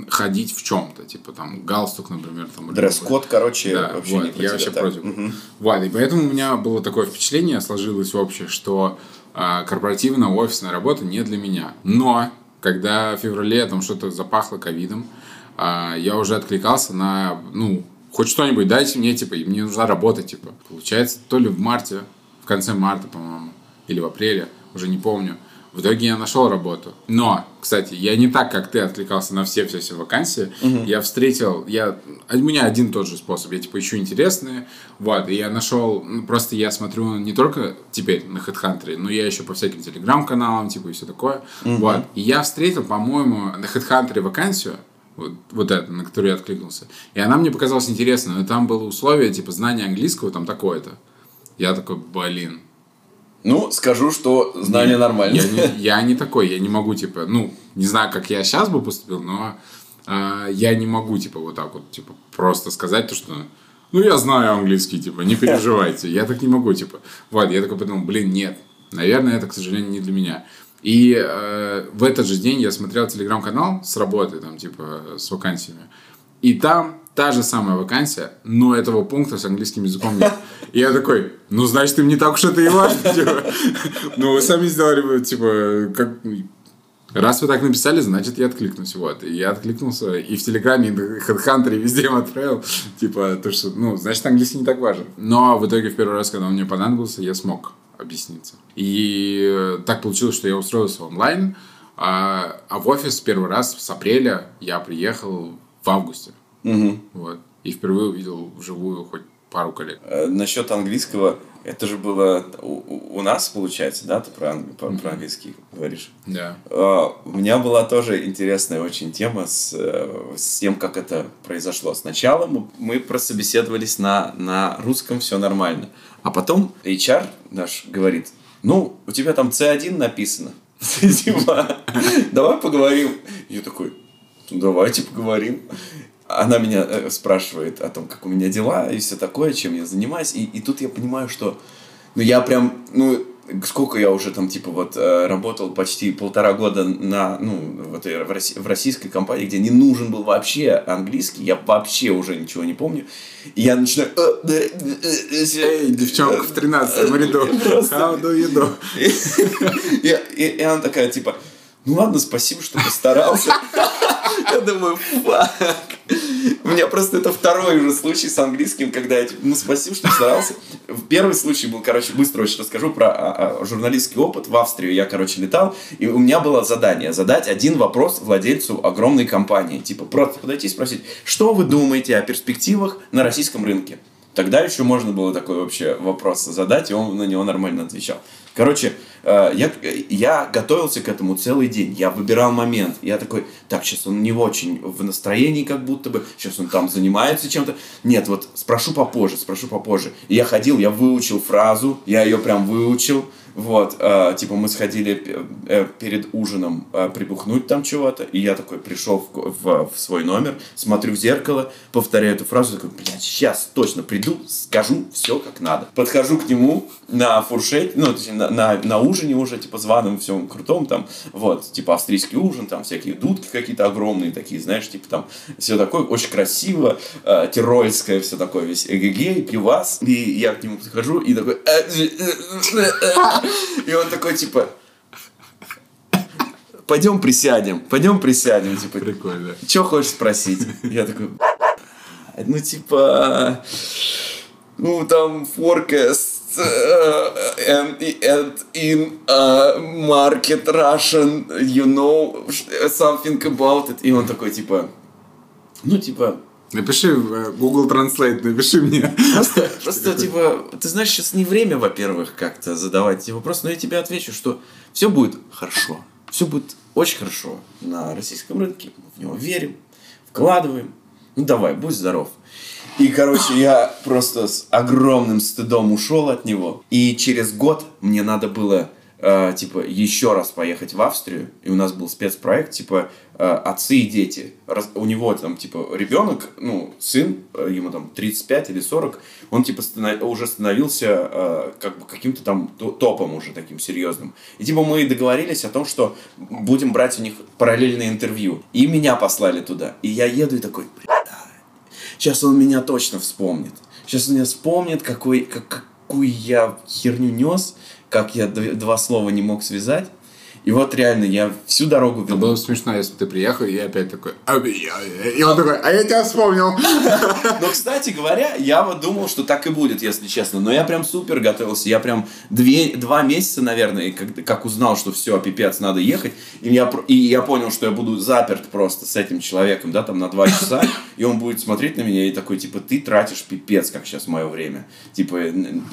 ходить в чем-то. Типа там галстук, например. Там, Дресс-код, короче, да, вообще вот, не про я тебя вообще так. против. Мгм. Вот, и поэтому у меня было такое впечатление, сложилось общее, что а, корпоративная офисная работа не для меня. Но, когда в феврале там что-то запахло ковидом, а, я уже откликался на, ну, хоть что-нибудь дайте мне, типа, и мне нужна работа, типа. Получается, то ли в марте, в конце марта, по-моему, или в апреле, уже не помню. В итоге я нашел работу. Но, кстати, я не так, как ты откликался на все-все-все вакансии. Я встретил, я, у меня один тот же способ. Я, типа, ищу интересные. Вот, и я нашел, ну, просто я смотрю не только теперь на HeadHunter, но я еще по всяким телеграм-каналам, типа, и все такое. Вот, и я встретил, по-моему, на HeadHunter вакансию, вот, вот это, на которую я откликнулся. И она мне показалась интересной, но там было условие, типа, знание английского там такое-то. Я такой, блин, Ну, скажу, что знание нормально. я не, я не такой, я не могу, типа, ну, не знаю, как я сейчас бы поступил, но а, я не могу, типа, вот так вот, типа, просто сказать то, что, ну, я знаю английский, типа, не переживайте. Я так не могу, типа. Вот, я такой подумал, блин, нет, наверное, это, к сожалению, не для меня. И э, в этот же день я смотрел телеграм-канал с работы, там, типа, с вакансиями. И там та же самая вакансия, но этого пункта с английским языком нет. И я такой, ну, значит, им не так уж это и важно. типа. Ну, вы сами сделали, типа, как... Раз вы так написали, значит, я откликнусь. Вот. И я откликнулся. И в Телеграме, и в HeadHunter, и везде им отправил. Типа, то, что, ну, значит, английский не так важен. Но в итоге, в первый раз, когда он мне понадобился, я смог объясниться. И так получилось, что я устроился онлайн. А, а в офис первый раз с апреля я приехал в августе. Вот. И впервые увидел вживую хоть пару коллег. Э, Насчет английского, это же было у, у- нас, получается, да, ты про, ан- про- про английский говоришь? Да. Э, У меня была тоже интересная очень тема с, э, с тем, как это произошло. Сначала мы, мы прособеседовались на, на русском, все нормально. А потом HR наш говорит, ну, у тебя там C1 написано. Типа, давай поговорим. Я такой, «Ну, давайте поговорим. Она меня э, спрашивает о том, как у меня дела и все такое, чем я занимаюсь. И, и тут я понимаю, что ну я прям, ну сколько я уже там типа вот э, работал почти полтора года на, ну вот в, Росси- в российской компании, где не нужен был вообще английский, я вообще уже ничего не помню. И я начинаю... э, Эй, девчонка в 13 ряду. How do you do? и, и, и она такая, типа, ну ладно, спасибо, что постарался. Я думаю, фак. У меня просто это второй уже случай с английским, когда я, типа, ну спасибо, что постарался. Первый случай был, короче, быстро очень расскажу про а, а, журналистский опыт. В Австрию я, короче, летал, и у меня было задание задать один вопрос владельцу огромной компании. Типа, просто подойти и спросить, что вы думаете о перспективах на российском рынке? Тогда еще можно было такой вообще вопрос задать, и он на него нормально отвечал. Короче, э, я, я готовился к этому целый день. Я выбирал момент. Я такой, так, сейчас он не очень в настроении как будто бы. Сейчас он там занимается чем-то. Нет, вот спрошу попозже, спрошу попозже. И я ходил, я выучил фразу. Я ее прям выучил. Вот, э, типа мы сходили э, перед ужином э, прибухнуть там чего-то, и я такой пришел в, в- в свой номер, смотрю в зеркало, повторяю эту фразу, такой, блядь, сейчас точно приду, скажу все как надо. Подхожу к нему на фуршете, ну, точнее, на, на, на ужине уже, типа, званом, всем крутом, там, вот, типа, австрийский ужин, там, всякие дудки какие-то огромные такие, знаешь, типа, там, все такое, очень красиво, э, тирольское, все такое, весь эгегей, пивас, и я к нему подхожу, и такой, и он такой, типа, пойдем присядем, пойдем присядем, типа, Прикольно. что хочешь спросить? Я такой, ну, типа, ну, там, forecast uh, and, and in uh, market Russian, you know something about it. И он такой, типа, ну, типа, Напиши в э, Google Translate, напиши мне. Просто, просто типа, ты знаешь, сейчас не время, во-первых, как-то задавать эти вопросы, но я тебе отвечу, что все будет хорошо. Все будет очень хорошо на российском рынке. Мы в него верим, вкладываем. Ну давай, будь здоров. И, короче, я просто с огромным стыдом ушел от него. И через год мне надо было, э, типа, еще раз поехать в Австрию. И у нас был спецпроект, типа, отцы и дети. Раз- у него там, типа, ребенок, ну, сын, э, ему там 35 или 40, он, типа, станов- уже становился э, как бы каким-то там то- топом уже таким серьезным. И, типа, мы договорились о том, что будем брать у них параллельное интервью. И меня послали туда. И я еду и такой, «Бля, Сейчас он меня точно вспомнит. Сейчас он меня вспомнит, какой, как, какую я херню нес, как я два слова не мог связать. И вот реально, я всю дорогу вел. было бы смешно, если бы ты приехал, и я опять такой, «А, я- я». и он такой, а я тебя вспомнил. Но, кстати говоря, я вот думал, что так и будет, если честно. Но я прям супер готовился. Я прям две, два месяца, наверное, как, как узнал, что все, пипец, надо ехать. И я, и я понял, что я буду заперт просто с этим человеком, да, там на два часа. И он будет смотреть на меня и такой, типа, ты тратишь пипец, как сейчас мое время. Типа,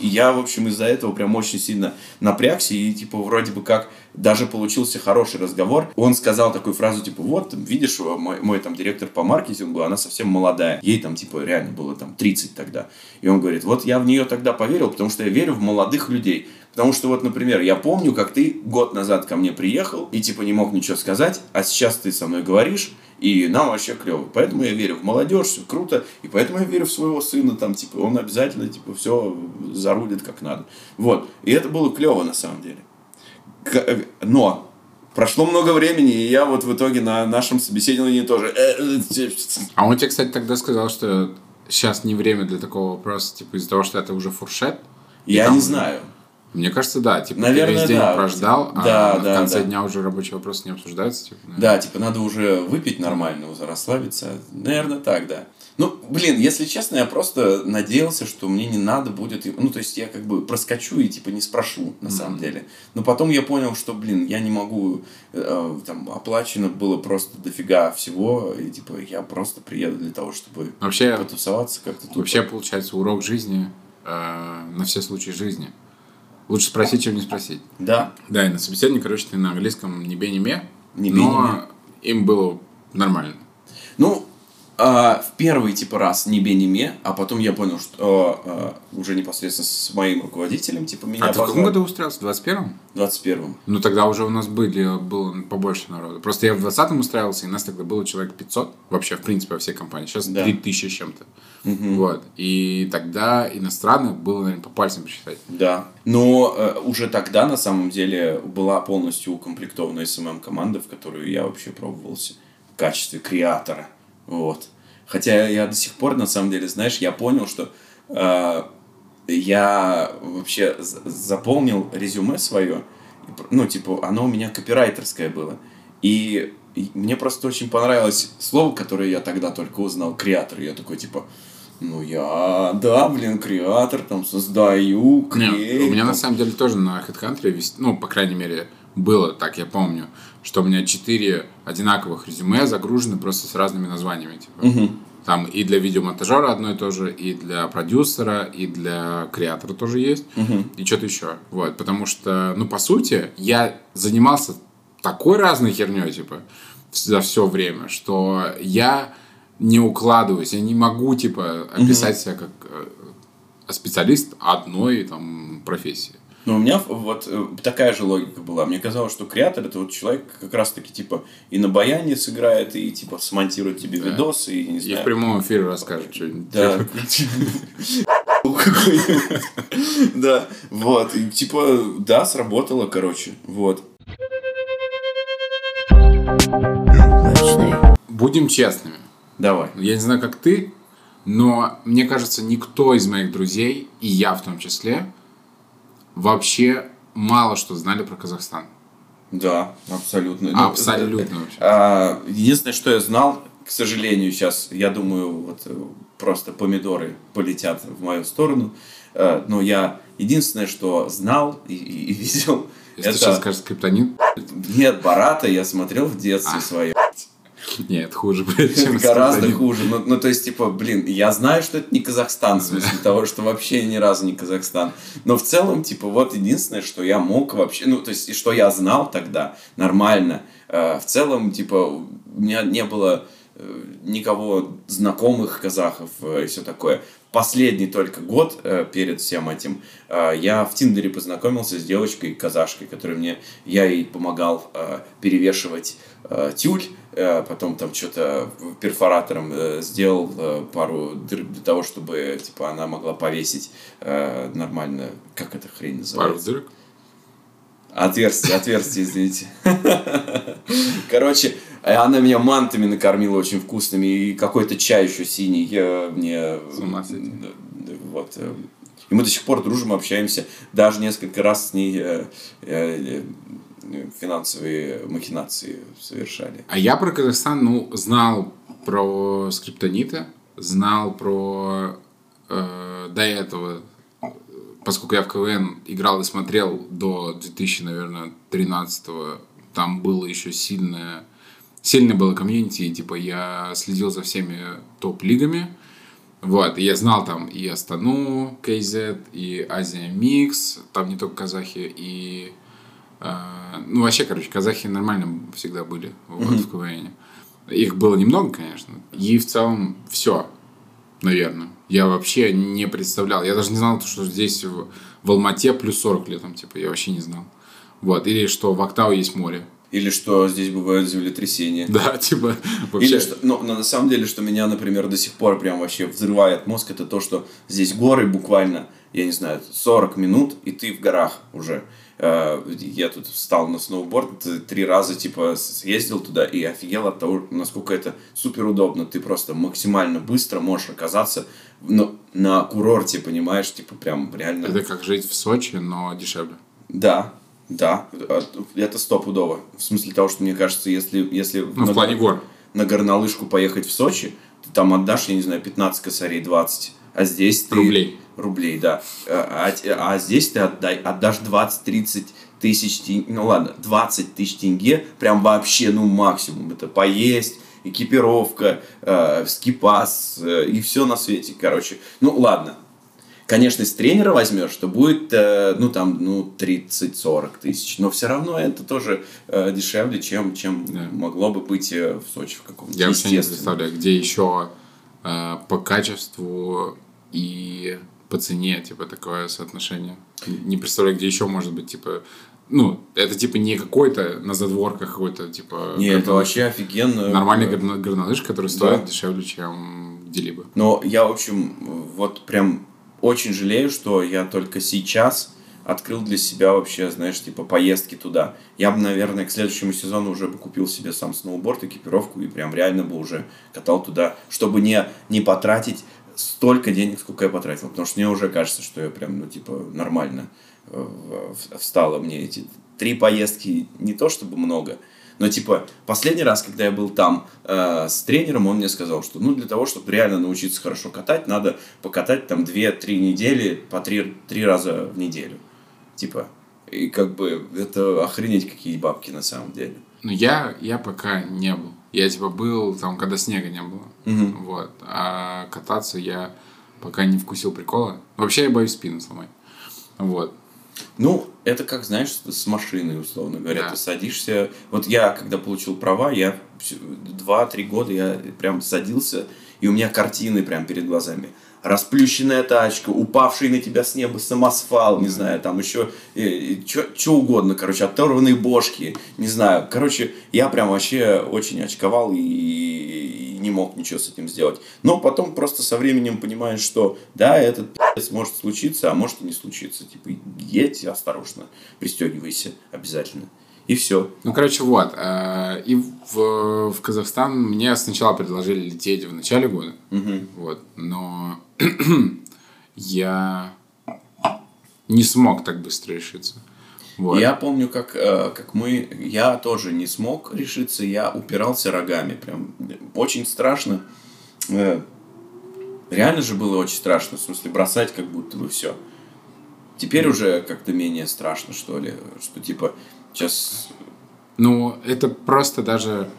я, в общем, из-за этого прям очень сильно напрягся. И, типа, вроде бы как даже получился хороший разговор. Он сказал такую фразу, типа, вот, видишь, мой, мой там директор по маркетингу, она совсем молодая. Ей там, типа, реально было там 30 тогда. И он говорит, вот я в нее тогда поверил, потому что я верю в молодых людей. Потому что вот, например, я помню, как ты год назад ко мне приехал и, типа, не мог ничего сказать, а сейчас ты со мной говоришь, и нам вообще клево. Поэтому я верю в молодежь, все круто, и поэтому я верю в своего сына, там, типа, он обязательно, типа, все зарулит как надо. Вот. И это было клево, на самом деле. Э, Но Прошло много времени, и я вот в итоге на нашем собеседовании тоже... э, э, А он тебе, кстати, тогда сказал, что сейчас не время для такого вопроса, типа из-за того, что это уже фуршет? Я там не знаю. Мне кажется, да. Типа Наверное, ты весь день да. прождал, Да, а да, в конце да. дня уже рабочий вопрос не обсуждается. Типа, наверное. Да, типа надо уже выпить нормально, расслабиться. Наверное, так, да. Ну, блин, если честно, я просто надеялся, что мне не надо будет... Ну, то есть я как бы проскочу и типа не спрошу, на самом деле. Но потом я понял, что, блин, я не могу... э, там оплачено было просто дофига всего. И типа я просто приеду для того, чтобы Вообще, потусоваться как-то тут. вообще получается урок жизни э, на все случаи жизни. Лучше спросить, чем не спросить. Да, Да, и на собеседовании, короче, ты на английском не бе, не ме, Не бе, не но им было нормально. Ну, а, в первый типа раз не бе, не ме, а потом я понял, что а, уже непосредственно с моим руководителем, типа, меня А ты в каком позвали. году устроился? В 21-м? В 21-м. Ну, тогда уже у нас были, было побольше народу. Просто я в 20-м устраивался, и нас тогда было человек 500. Вообще, в принципе, во всей компании. Сейчас Да. 3000 с чем-то. Вот. И тогда иностранных было, наверное, по пальцам посчитать. Да. Но э, уже тогда, на самом деле, была полностью укомплектована СММ-команда, в которую я вообще пробовался в качестве креатора. Вот. Хотя я до сих пор, на самом деле, знаешь, я понял, что э, я вообще заполнил резюме свое, ну, типа, оно у меня копирайтерское было. И, и мне просто очень понравилось слово, которое я тогда только узнал, креатор. Я такой, типа, ну, я, да, блин, креатор, там, создаю, Не, клею. у меня на там». самом деле тоже на HeadHunter, ну, по крайней мере, было, так я помню, что у меня четыре одинаковых резюме загружены просто с разными названиями. Типа. Там и для видеомонтажера одно и то же, и для продюсера, и для креатора тоже есть, и что-то еще. Вот, потому что, ну, по сути, я занимался такой разной херней, типа, за все время, что я не укладываюсь, я не могу, типа, описать себя как э, специалист одной там профессии. Ну, у меня вот э, такая же логика была. Мне казалось, что креатор это вот человек как раз-таки типа и на баяне сыграет, и типа смонтирует тебе видосы, и не И в знаю. прямом эфире расскажет что-нибудь. Да. Да, вот. И типа, да, сработало, короче. Вот. Будем честными. Давай. Я не знаю, как ты, но мне кажется, никто из моих друзей, и я в том числе, вообще мало что знали про Казахстан. Да, абсолютно. Ну, Абсолютно вообще. А, единственное, что я знал, к сожалению, сейчас, я думаю, вот э, просто помидоры полетят в мою сторону. Э, Но я единственное, что знал и, и- и видел, Если это... ты сейчас скажешь скриптонит, Нет, Барата я смотрел в детстве А. своем. нет, хуже, блядь, чем гораздо хуже. Ну, ну, то есть, типа, блин, я знаю, что это не Казахстан, в смысле того, что вообще ни разу не Казахстан. Но в целом, типа, вот единственное, что я мог вообще, ну, то есть, и что я знал тогда нормально. Э, в целом, типа, у меня не было э, никого знакомых казахов э, и все такое. Последний только год э, перед всем этим э, я в Тиндере познакомился с девочкой казашкой, которой мне я ей помогал э, перевешивать э, тюль, э, потом там что-то перфоратором э, сделал э, пару дыр для того, чтобы типа она могла повесить э, нормально, как эта хрень Пару называется? дырок. Отверстие, отверстие, извините. Короче, она меня мантами накормила очень вкусными и какой-то чай еще синий э, мне... С ума сойти. Вот. э, И мы до сих пор дружим, общаемся. Даже несколько раз с ней э, э, э, финансовые махинации совершали. А я про Казахстан, ну, знал про скриптонита, знал про э, до этого, э, поскольку я в КВН играл и смотрел до 2000, наверное, 13 там было еще сильное, сильное было комьюнити, и, типа я следил за всеми топ-лигами, вот, и я знал там и Астану, KZ, и Азия Микс, там не только казахи, и э, ну, вообще, короче, казахи нормально всегда были вот, в КВН. Их было немного, конечно. И в целом все, наверное. Я вообще не представлял. Я даже не знал, что здесь в, в Алмате плюс 40 летом, типа, я вообще не знал. Вот. Или что в Актау есть море. Или что здесь бывают землетрясения. Да, типа, вообще... Или что, но, но на самом деле, что меня, например, до сих пор прям вообще взрывает мозг, это то, что здесь горы буквально, я не знаю, 40 минут, и ты в горах уже. Э, Я тут встал на сноуборд, три раза, типа, съездил туда и офигел от того, насколько это супер удобно. Ты просто максимально быстро можешь оказаться ну, на курорте, понимаешь, типа, прям реально... Это как жить в Сочи, но дешевле. Да, да, э, это стопудово. В смысле того, что мне кажется, если... если Ну, в плане гор. на горнолыжку поехать в Сочи, ты там отдашь, я не знаю, 15 косарей, 20. А здесь ты... Рублей. Рублей, да. А, а- а здесь ты отдай, отдашь 20-30 тысяч тенге. Ну ладно, 20 тысяч тенге. Прям вообще, ну, максимум. Это поесть, экипировка, э, скипас э, и все на свете, короче. Ну, ладно. Конечно, если тренера возьмешь, то будет, э, ну, там, ну, 30-40 тысяч. Но все равно это тоже э, дешевле, чем, чем Да. могло бы быть э, в Сочи в каком-нибудь. Я вообще не представляю, где еще э, по качеству и по цене, типа, такое соотношение. Не представляю, где еще может быть, типа, ну, это, типа, не какой-то на задворках какой-то, типа... Не, это вообще офигенно. Нормальный горно- горнолыж, который стоит Да. дешевле, чем где-либо. Но я, в общем, вот прям очень жалею, что я только сейчас открыл для себя вообще, знаешь, типа поездки туда. Я бы, наверное, к следующему сезону уже бы купил себе сам сноуборд, экипировку и прям реально бы уже катал туда, чтобы не, не потратить столько денег, сколько я потратил. Потому что мне уже кажется, что я прям, ну, типа, нормально э, в- встало мне эти три поездки. Не то чтобы много, но типа последний раз, когда я был там э, с тренером, он мне сказал, что ну для того, чтобы реально научиться хорошо катать, надо покатать там 2-3 недели по 3, три раза в неделю. Типа, и как бы это охренеть какие бабки на самом деле. Ну, я, я пока не был. Я, типа, был там, когда снега не было. Мгм. Вот. А кататься я пока не вкусил прикола. Вообще, я боюсь спину сломать. Вот. Ну, это как, знаешь, с машиной, условно говоря. Да. Ты садишься... Вот я, когда получил права, я всё- два-три года я прям садился, и у меня картины прям перед глазами. Расплющенная тачка, упавший на тебя с неба самосвал, не знаю, там еще что угодно, короче, оторванные бошки, не знаю. Короче, я прям вообще очень очковал и, не мог ничего с этим сделать. Но потом просто со временем понимаешь, что да, этот пи***ц может случиться, а может и не случиться. Типа, едь осторожно, пристегивайся обязательно. И все. Ну, короче, вот. э, И в, в Казахстан мне сначала предложили лететь в начале года. Вот. Но я не смог так быстро решиться. Вот. Я помню, как, э, как мы... Я тоже не смог решиться, я упирался рогами. Прям очень страшно. Э, Реально же было очень страшно. В смысле, бросать как будто бы все. Теперь уже как-то менее страшно, что ли. Что типа сейчас... Ну, это просто даже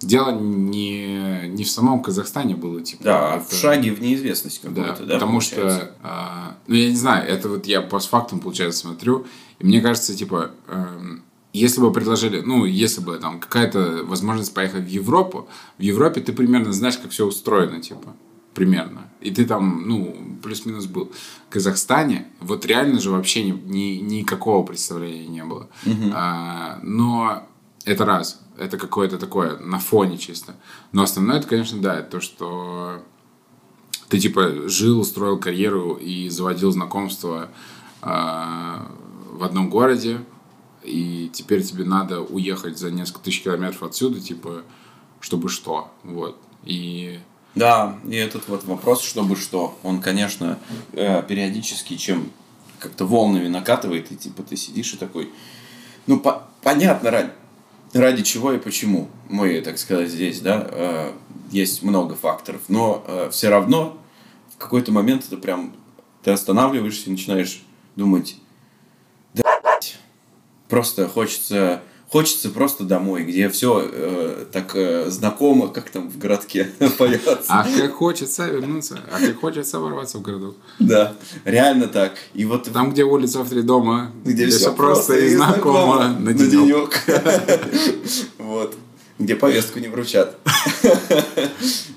дело не, не в самом Казахстане было, типа. Да, это- в шаге в неизвестность Да, какую-то, да, потому получается? что, а, ну, я не знаю, это вот я постфактум, получается, смотрю, и мне кажется, типа, эм, если бы предложили, ну, если бы там какая-то возможность поехать в Европу, в Европе ты примерно знаешь, как все устроено, типа, примерно. И ты там, ну, плюс-минус был. В Казахстане вот реально же вообще ни, ни- никакого представления не было. А, но это раз. Это какое-то такое на фоне чисто. Но основное, это, конечно, да, это то, что ты типа жил, строил карьеру и заводил знакомства а, в одном городе, и теперь тебе надо уехать за несколько тысяч километров отсюда, типа, чтобы что, вот. И Да, и этот вот вопрос, чтобы что, он, конечно, э, периодически, чем как-то волнами накатывает, и типа ты сидишь и такой, ну, по- понятно, ради, чего и почему мы, так сказать, здесь, да, э, есть много факторов, но все равно в какой-то момент это прям, ты останавливаешься и начинаешь думать, да, просто хочется... Хочется просто домой, где все так э, знакомо, как там в городке поется. а как хочется вернуться, а как хочется ворваться в городок. Да, реально так. И вот Там, где улица в три дома, где, все все просто и знакомо, на денек. Вот. Где повестку не вручат.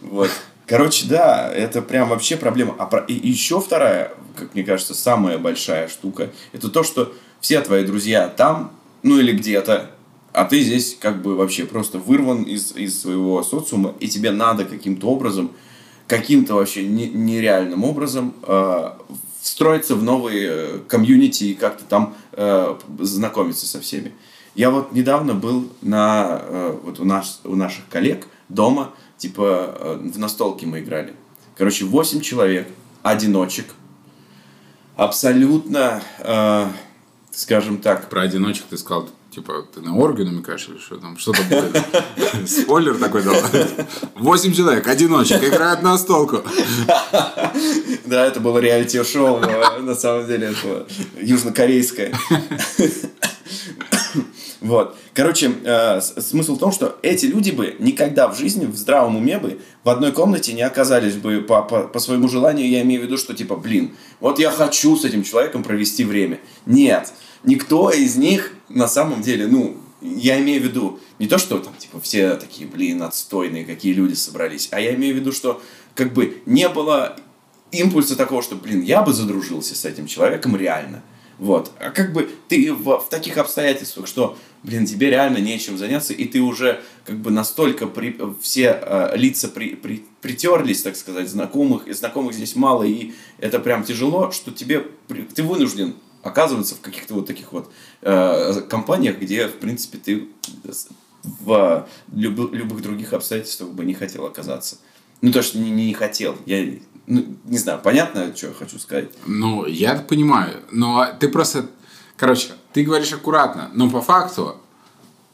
Вот. Короче, да, это прям вообще проблема. А про- и еще вторая, как мне кажется, самая большая штука, это то, что все твои друзья там, ну или где-то, А ты здесь как бы вообще просто вырван из, из своего социума, и тебе надо каким-то образом, каким-то вообще не- нереальным образом э, встроиться в новые э, комьюнити и как-то там э, знакомиться со всеми. Я вот недавно был на, э, вот у, нас, у наших коллег дома, типа э, в настолке мы играли. Короче, 8 человек, одиночек, абсолютно, э, скажем так, Про одиночек ты сказал, типа, ты на оргию намекаешь или что там? Что-то будет? Спойлер такой дал. Восемь человек, одиночек, играют на столку. Да, это было реалити-шоу, на самом деле это южнокорейское. Вот. Короче, э, смысл в том, что эти люди бы никогда в жизни, в здравом уме бы, в одной комнате не оказались бы по, по, по своему желанию. Я имею в виду, что типа, блин, вот я хочу с этим человеком провести время. Нет. Никто из них на самом деле, ну, я имею в виду не то, что там, типа, все такие, блин, отстойные, какие люди собрались, а я имею в виду, что как бы не было импульса такого, что, блин, я бы задружился с этим человеком реально. Вот. А как бы ты в, в таких обстоятельствах, что, блин, тебе реально нечем заняться, и ты уже как бы настолько при, все э, лица при, при- притерлись, так сказать, знакомых, и знакомых здесь мало, и это прям тяжело, что тебе, ты вынужден оказываться в каких-то вот таких вот э, компаниях, где, в принципе, ты в любы- любых других обстоятельствах бы не хотел оказаться. Ну, то, что не, не хотел. Я ну, не знаю, понятно, что я хочу сказать? Ну, я понимаю. Но ты просто... Короче, ты говоришь аккуратно, но по факту,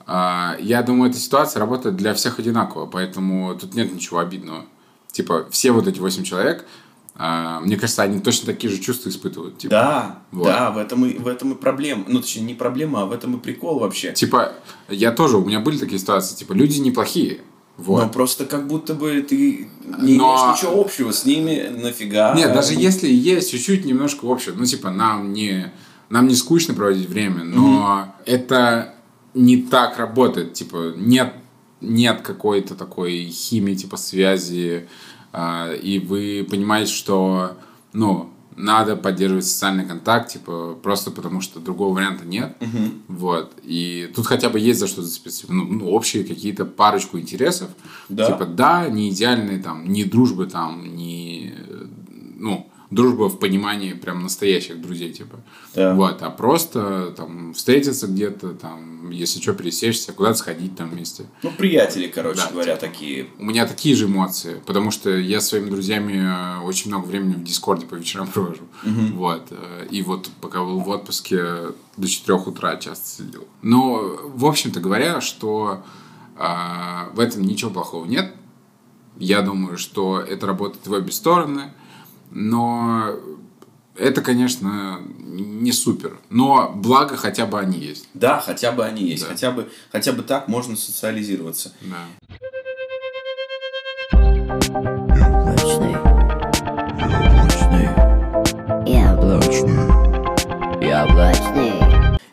а, я думаю, эта ситуация работает для всех одинаково, поэтому тут нет ничего обидного. Типа, все вот эти восемь человек, а, мне кажется, они точно такие же чувства испытывают. Типа, Да, Вот. да, в этом, и, в этом и проблема. Ну, точнее, не проблема, а в этом и прикол вообще. Типа, я тоже, у меня были такие ситуации, типа, люди неплохие. Вот. Но просто как будто бы ты не Но- имеешь ничего общего с ними, нафига. Нет, даже если есть чуть-чуть немножко общего, ну, типа, нам не, нам не скучно проводить время, но это не так работает. Типа, нет, нет какой-то такой химии, типа, связи, а, и вы понимаете, что, ну, надо поддерживать социальный контакт, типа, просто потому что другого варианта нет. Вот. И тут хотя бы есть за что зацепиться. Ну, ну, общие какие-то парочку интересов. Да. Типа, да, не идеальные там, не дружбы там, не, ну, дружба в понимании прям настоящих друзей, типа. Да. Вот, а просто там встретиться где-то, там, если что, пересечься, куда-то сходить там вместе. Ну, приятели, короче Да, говоря, такие. У меня такие же эмоции, потому что я с своими друзьями э, очень много времени в Дискорде по вечерам провожу. Вот. э, И вот пока был в отпуске, до 4 утра часто сидел. Но, в общем-то говоря, что а, в этом ничего плохого нет. Я думаю, что это работает в обе стороны. Но это, конечно, не супер. Но благо хотя бы они есть. Да, хотя бы они есть. Да. Хотя, бы, хотя бы так можно социализироваться. Да. Яблочный. Яблочный. Яблочный. Яблочный.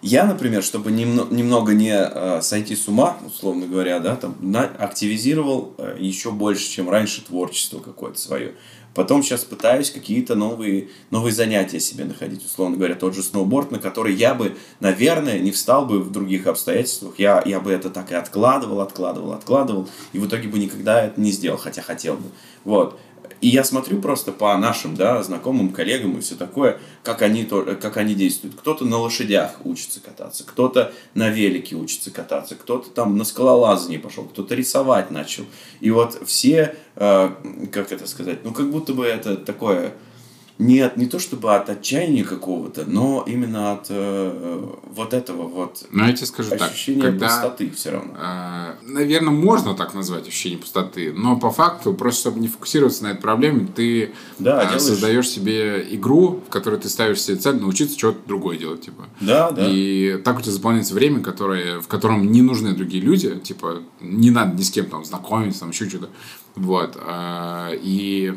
Я, например, чтобы немно- немного не э, сойти с ума, условно говоря, да, там, на- активизировал э, еще больше, чем раньше, творчество какое-то свое. Потом сейчас пытаюсь какие-то новые, новые занятия себе находить. Условно говоря, тот же сноуборд, на который я бы, наверное, не встал бы в других обстоятельствах. Я, я бы это так и откладывал, откладывал, откладывал. И в итоге бы никогда это не сделал, хотя хотел бы. Вот. И я смотрю просто по нашим, да, знакомым, коллегам и все такое, как они, как они действуют. Кто-то на лошадях учится кататься, кто-то на велике учится кататься, кто-то там на скалолазание пошел, кто-то рисовать начал. И вот все, э, как это сказать, ну как будто бы это такое, не, от- не то чтобы от отчаяния какого-то, но именно от э, вот этого вот Но я тебе скажу так. ощущения когда... пустоты все равно. Наверное, можно так назвать ощущение пустоты, но по факту, просто чтобы не фокусироваться на этой проблеме, ты Да, а, делаешь. создаешь себе игру, в которой ты ставишь себе цель научиться что-то другое делать, типа. Да, да. И так у тебя заполняется время, которое, в котором не нужны другие люди, типа, не надо ни с кем там знакомиться, там еще что-то. Вот. а, И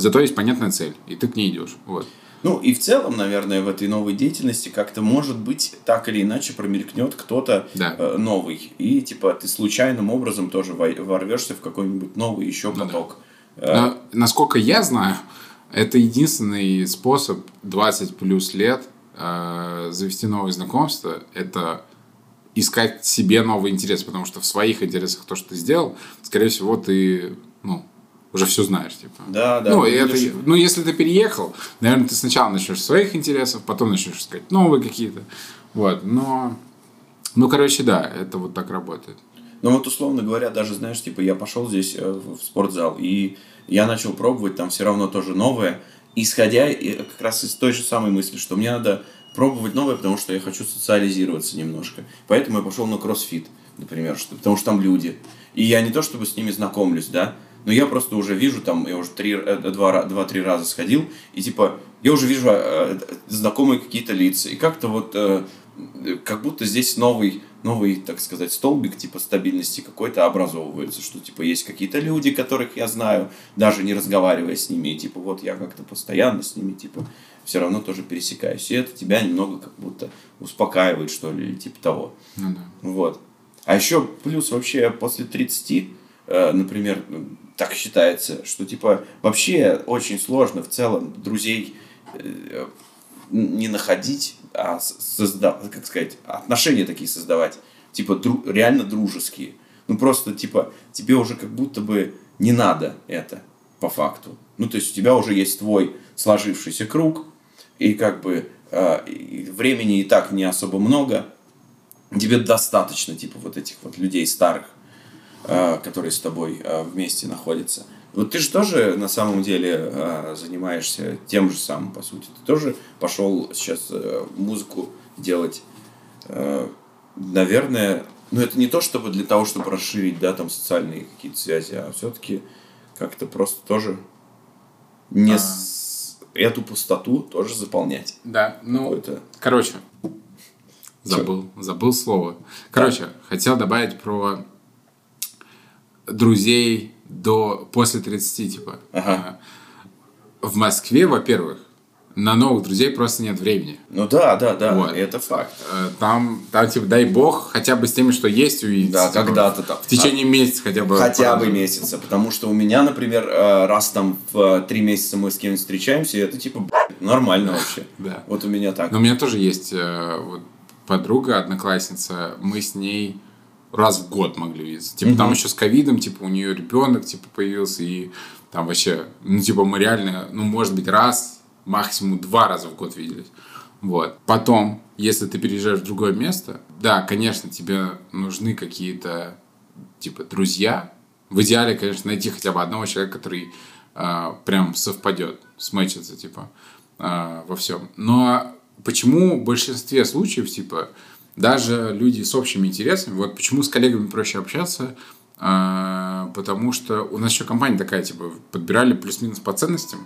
зато есть понятная цель, и ты к ней идешь. Вот. Ну и в целом, наверное, в этой новой деятельности как-то может быть так или иначе промелькнет кто-то Да. э, новый. И типа ты случайным образом тоже во- ворвешься в какой-нибудь новый еще Ну да. поток. Э, Но, насколько я знаю, это единственный способ 20 плюс лет э, завести новые знакомства. Это искать себе новый интерес, потому что в своих интересах то, что ты сделал, скорее всего, ты, уже все знаешь, типа. Да, да. Ну, будешь- это, ну, если ты переехал, наверное, ты сначала начнешь своих интересов, потом начнешь искать новые какие-то. Вот, но... Ну, короче, да, это вот так работает. Ну вот условно говоря, даже знаешь, типа я пошел здесь э, в спортзал, и я начал пробовать там все равно тоже новое, исходя и как раз из той же самой мысли, что мне надо пробовать новое, потому что я хочу социализироваться немножко. Поэтому я пошел на кроссфит, например, что, потому что там люди. И я не то чтобы с ними знакомлюсь, да, но я просто уже вижу там, я уже три, э, два, два-три раза сходил, и типа я уже вижу э, знакомые какие-то лица. И как-то вот э, как будто здесь новый, новый, так сказать, столбик типа стабильности какой-то образовывается, что типа есть какие-то люди, которых я знаю, даже не разговаривая с ними, и типа вот я как-то постоянно с ними типа все равно тоже пересекаюсь. И это тебя немного как будто успокаивает, что ли, или типа того. Ну да. Вот. А еще плюс вообще после 30, э, например, так считается, что типа вообще очень сложно в целом друзей э, не находить, а создавать, как сказать, отношения такие создавать, типа дру- реально дружеские. Ну просто типа тебе уже как будто бы не надо это по факту. Ну то есть у тебя уже есть твой сложившийся круг, и как бы э, и времени и так не особо много, тебе достаточно, типа, вот этих вот людей старых, которые с тобой э, вместе находятся. Вот ты же тоже на самом деле э, занимаешься тем же самым, по сути. Ты тоже пошел сейчас э, музыку делать, э, наверное, ну это не то, чтобы для того, чтобы расширить, да, там социальные какие-то связи, а все-таки как-то просто тоже не А. с- эту пустоту тоже заполнять. Да, ну, Какой-то. короче, забыл, забыл слово. Короче, хотел добавить про друзей до после 30, типа. Ага. А, В Москве, во-первых, на новых друзей просто нет времени. Ну да, да, да, Вот. это факт. Э, Там, там, типа, дай бог, хотя бы с теми, что есть, увидеться. Да, Типа, когда-то там. В течение месяца хотя бы. Хотя бы месяца, потому что у меня, например, э, раз там в три месяца мы с кем-нибудь встречаемся, и это типа нормально вообще. Да. Вот у меня так. Но у меня тоже есть э, вот, подруга, одноклассница, мы с ней раз в год могли видеться. Типа там еще с ковидом, типа у нее ребенок типа появился, и там вообще, ну типа мы реально, ну может быть раз, максимум два раза в год виделись. Вот. Потом, если ты переезжаешь в другое место, да, конечно, тебе нужны какие-то типа друзья. В идеале, конечно, найти хотя бы одного человека, который а, прям совпадет, смычится, типа, а, во всем. Но почему в большинстве случаев, типа, даже люди с общими интересами, вот почему с коллегами проще общаться, а, потому что у нас еще компания такая, типа, подбирали плюс-минус по ценностям,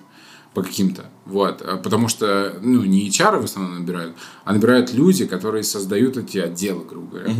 по каким-то, вот, А потому что, ну, не HR в основном набирают, а набирают люди, которые создают эти отделы, грубо говоря,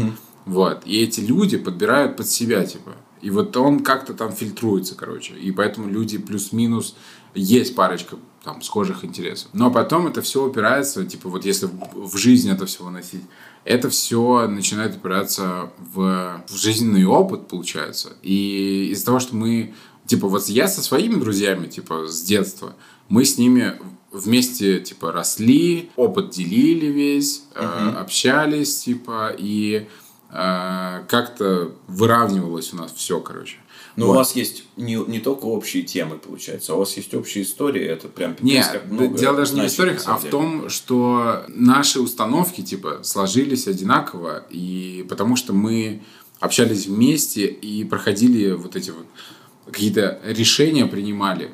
вот, и эти люди подбирают под себя, типа, и вот он как-то там фильтруется, короче, и поэтому люди плюс-минус есть парочка там схожих интересов, но потом это все упирается, типа, вот если в в жизнь это все выносить, это все начинает упираться в, в жизненный опыт, получается. И из-за того, что мы, типа, вот я со своими друзьями, типа, с детства, мы с ними вместе, типа, росли, опыт делили весь, э, общались, типа, и э, как-то выравнивалось у нас все, короче. Но Вот. у вас есть не, не только общие темы, получается, а у вас есть общие истории, это прям пипец, Нет, как много дело даже не в историях, а в том, что наши установки, типа, сложились одинаково, и потому что мы общались вместе и проходили вот эти вот какие-то решения принимали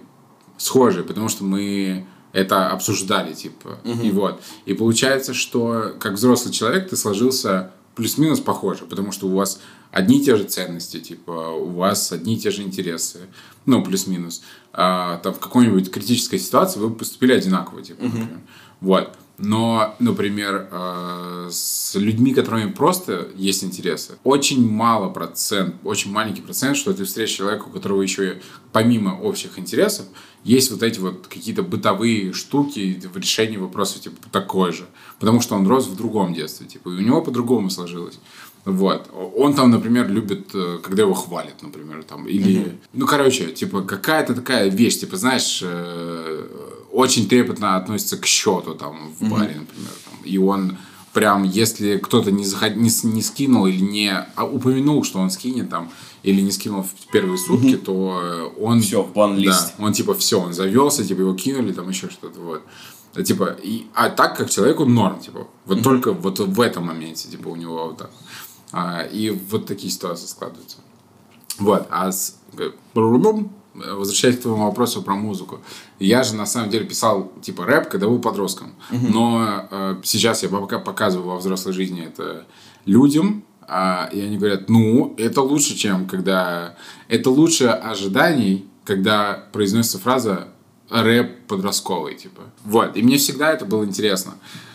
схожие, потому что мы это обсуждали, типа, и вот. И получается, что как взрослый человек ты сложился плюс-минус похоже, потому что у вас одни и те же ценности, типа, у вас одни и те же интересы, ну, плюс-минус. А, там в какой-нибудь критической ситуации вы поступили одинаково, типа, например. Вот. Но, например, э, с людьми, которыми просто есть интересы, очень мало процент, очень маленький процент, что ты встретишь человека, у которого еще помимо общих интересов есть вот эти вот какие-то бытовые штуки в решении вопросов типа такой же. Потому что он рос в другом детстве, типа, и у него по-другому сложилось. Вот. Он там, например, любит, э, когда его хвалят, например, там, или... Ну, короче, типа, какая-то такая вещь, типа, знаешь, э, очень трепетно относится к счету, там, в баре, например, там, и он прям, если кто-то не, заход... не, не скинул или не а, упомянул, что он скинет там, или не скинул в первые сутки, то э, он... Всё, в бан-лист. Да, он типа все, он завелся, типа его кинули, там еще что-то, вот. А, Типа, и, а так как человеку норм, типа, вот только вот в этом моменте, типа, у него вот так. А, и вот такие ситуации складываются. Вот, а с... э, э, возвращаясь к твоему вопросу про музыку. Я же на самом деле писал типа рэп, когда был подростком. Но э, сейчас я пока показываю во взрослой жизни это людям, а, и они говорят, ну, это лучше, чем когда... Это лучше ожиданий, когда произносится фраза рэп подростковый, типа. Вот, и мне всегда это было интересно э,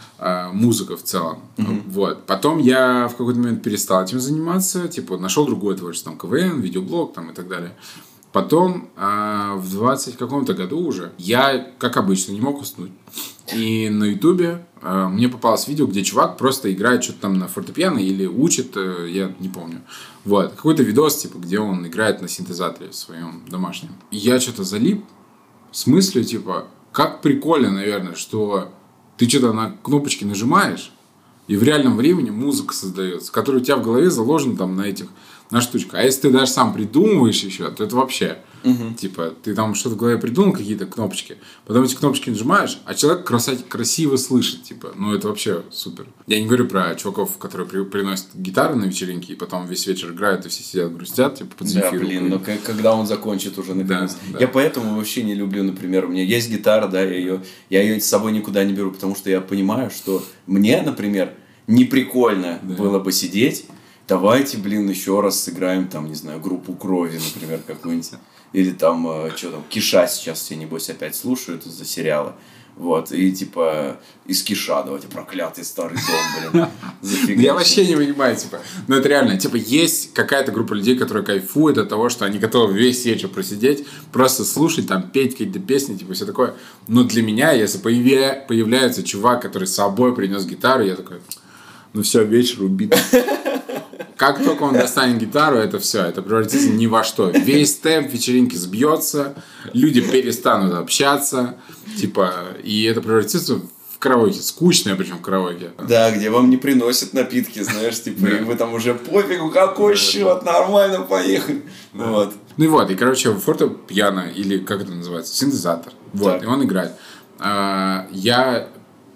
музыка в целом. Вот. Потом я в какой-то момент перестал этим заниматься, типа нашел другое творчество, там КВН, видеоблог там и так далее. Потом а, в 20 каком-то году уже я, как обычно, не мог уснуть. И на Ютубе а, мне попалось видео, где чувак просто играет что-то там на фортепиано или учит, э, я не помню. Вот. Какой-то видос, типа, где он играет на синтезаторе своем домашнем. И я что-то залип с мыслью, типа, как прикольно, наверное, что ты что-то на кнопочки нажимаешь, и в реальном времени музыка создается, которая у тебя в голове заложена там на этих, на штучках. А если ты даже сам придумываешь еще, то это вообще, типа, ты там что-то в голове придумал, какие-то кнопочки, потом эти кнопочки нажимаешь, а человек краса- красиво слышит, типа, ну это вообще супер. Я не говорю про чуваков, которые при- приносят гитары на вечеринки, и потом весь вечер играют, и все сидят грустят, типа, под Да, блин, но к- когда он закончит уже наконец. да. Я поэтому вообще не люблю, например, у меня есть гитара, да, я ее, я ее с собой никуда не беру, потому что я понимаю, что мне, например, не прикольно было бы сидеть. Давайте, блин, еще раз сыграем там, не знаю, группу крови, например, какую-нибудь. Или там, что там, Киша сейчас все, небось, опять слушают из-за сериала. Вот, и типа из Киша, давайте, проклятый старый дом, блин. Я вообще не понимаю, типа, ну это реально, типа, есть какая-то группа людей, которые кайфуют от того, что они готовы весь вечер просидеть, просто слушать, там, петь какие-то песни, типа, все такое. Но для меня, если появляется чувак, который с собой принес гитару, я такой, ну все, вечер убит. Как только он достанет гитару, это все, это превратится ни во что. Весь темп вечеринки сбьется, люди перестанут общаться, типа, и это превратится в караоке, скучное причем караоке. Да, где вам не приносят напитки, знаешь, типа, и вы там уже пофигу, какой счет, нормально, поехали. Вот. Ну и вот, и, короче, фортепиано, или как это называется, синтезатор. Вот, и он играет. А, я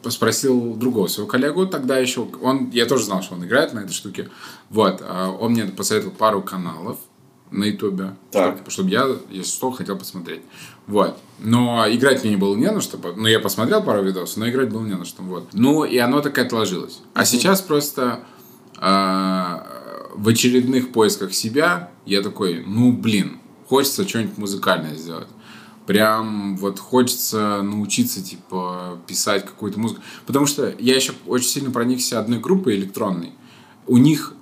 спросил другого своего коллегу тогда еще, он, я тоже знал, что он играет на этой штуке. Вот, а, он мне посоветовал пару каналов на ютубе, чтобы, чтобы я, если что, хотел посмотреть. Вот. Но играть мне не было не на что. Ну, я посмотрел пару видосов, но играть было не на что. Вот. Ну, и оно так и отложилось. А сейчас просто а, в очередных поисках себя я такой, ну, блин, хочется что-нибудь музыкальное сделать. Прям вот хочется научиться, типа, писать какую-то музыку. Потому что я еще очень сильно проникся одной группой электронной. У них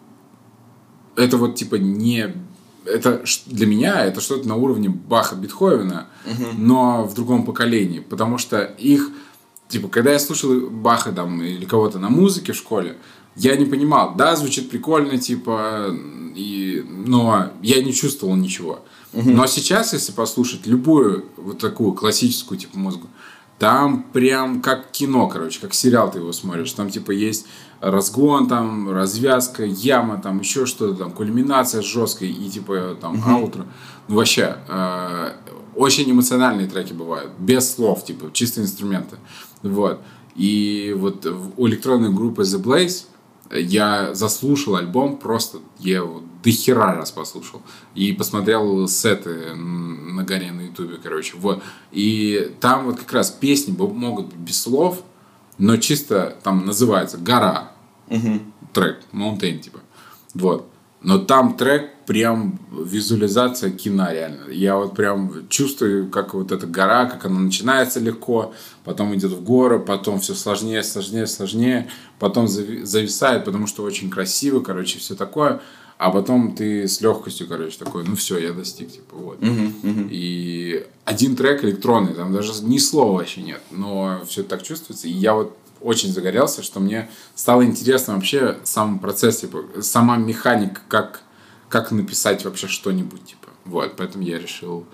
это вот типа не это для меня это что-то на уровне Баха Бетховена, но в другом поколении, потому что их типа когда я слушал Баха там или кого-то на музыке в школе, я не понимал, да, звучит прикольно, типа, и, но я не чувствовал ничего. Но сейчас, если послушать любую вот такую классическую типа музыку, там прям как кино, короче, как сериал ты его смотришь. Там типа есть разгон, там развязка, яма, там еще что-то, там кульминация жесткая и типа там аутро. Ну вообще, э, очень эмоциональные треки бывают, без слов, типа чисто инструменты. Вот. И вот у электронной группы The Blaze я заслушал альбом, просто я его до хера раз послушал. И посмотрел сеты на горе на ютубе, короче. Вот. И там вот как раз песни могут быть без слов, но чисто там называется «Гора». Трек, Mountain, типа. Вот. Но там трек прям визуализация кино реально. Я вот прям чувствую, как вот эта гора, как она начинается легко, потом идет в горы, потом все сложнее, сложнее, сложнее, потом зави- зависает, потому что очень красиво, короче, все такое. А потом ты с легкостью, короче, такой, ну все, я достиг, типа, вот. И один трек электронный, там даже ни слова вообще нет, но все так чувствуется. И я вот очень загорелся, что мне стало интересно вообще сам процесс, типа, сама механика, как, как написать вообще что-нибудь, типа. Вот, поэтому я решил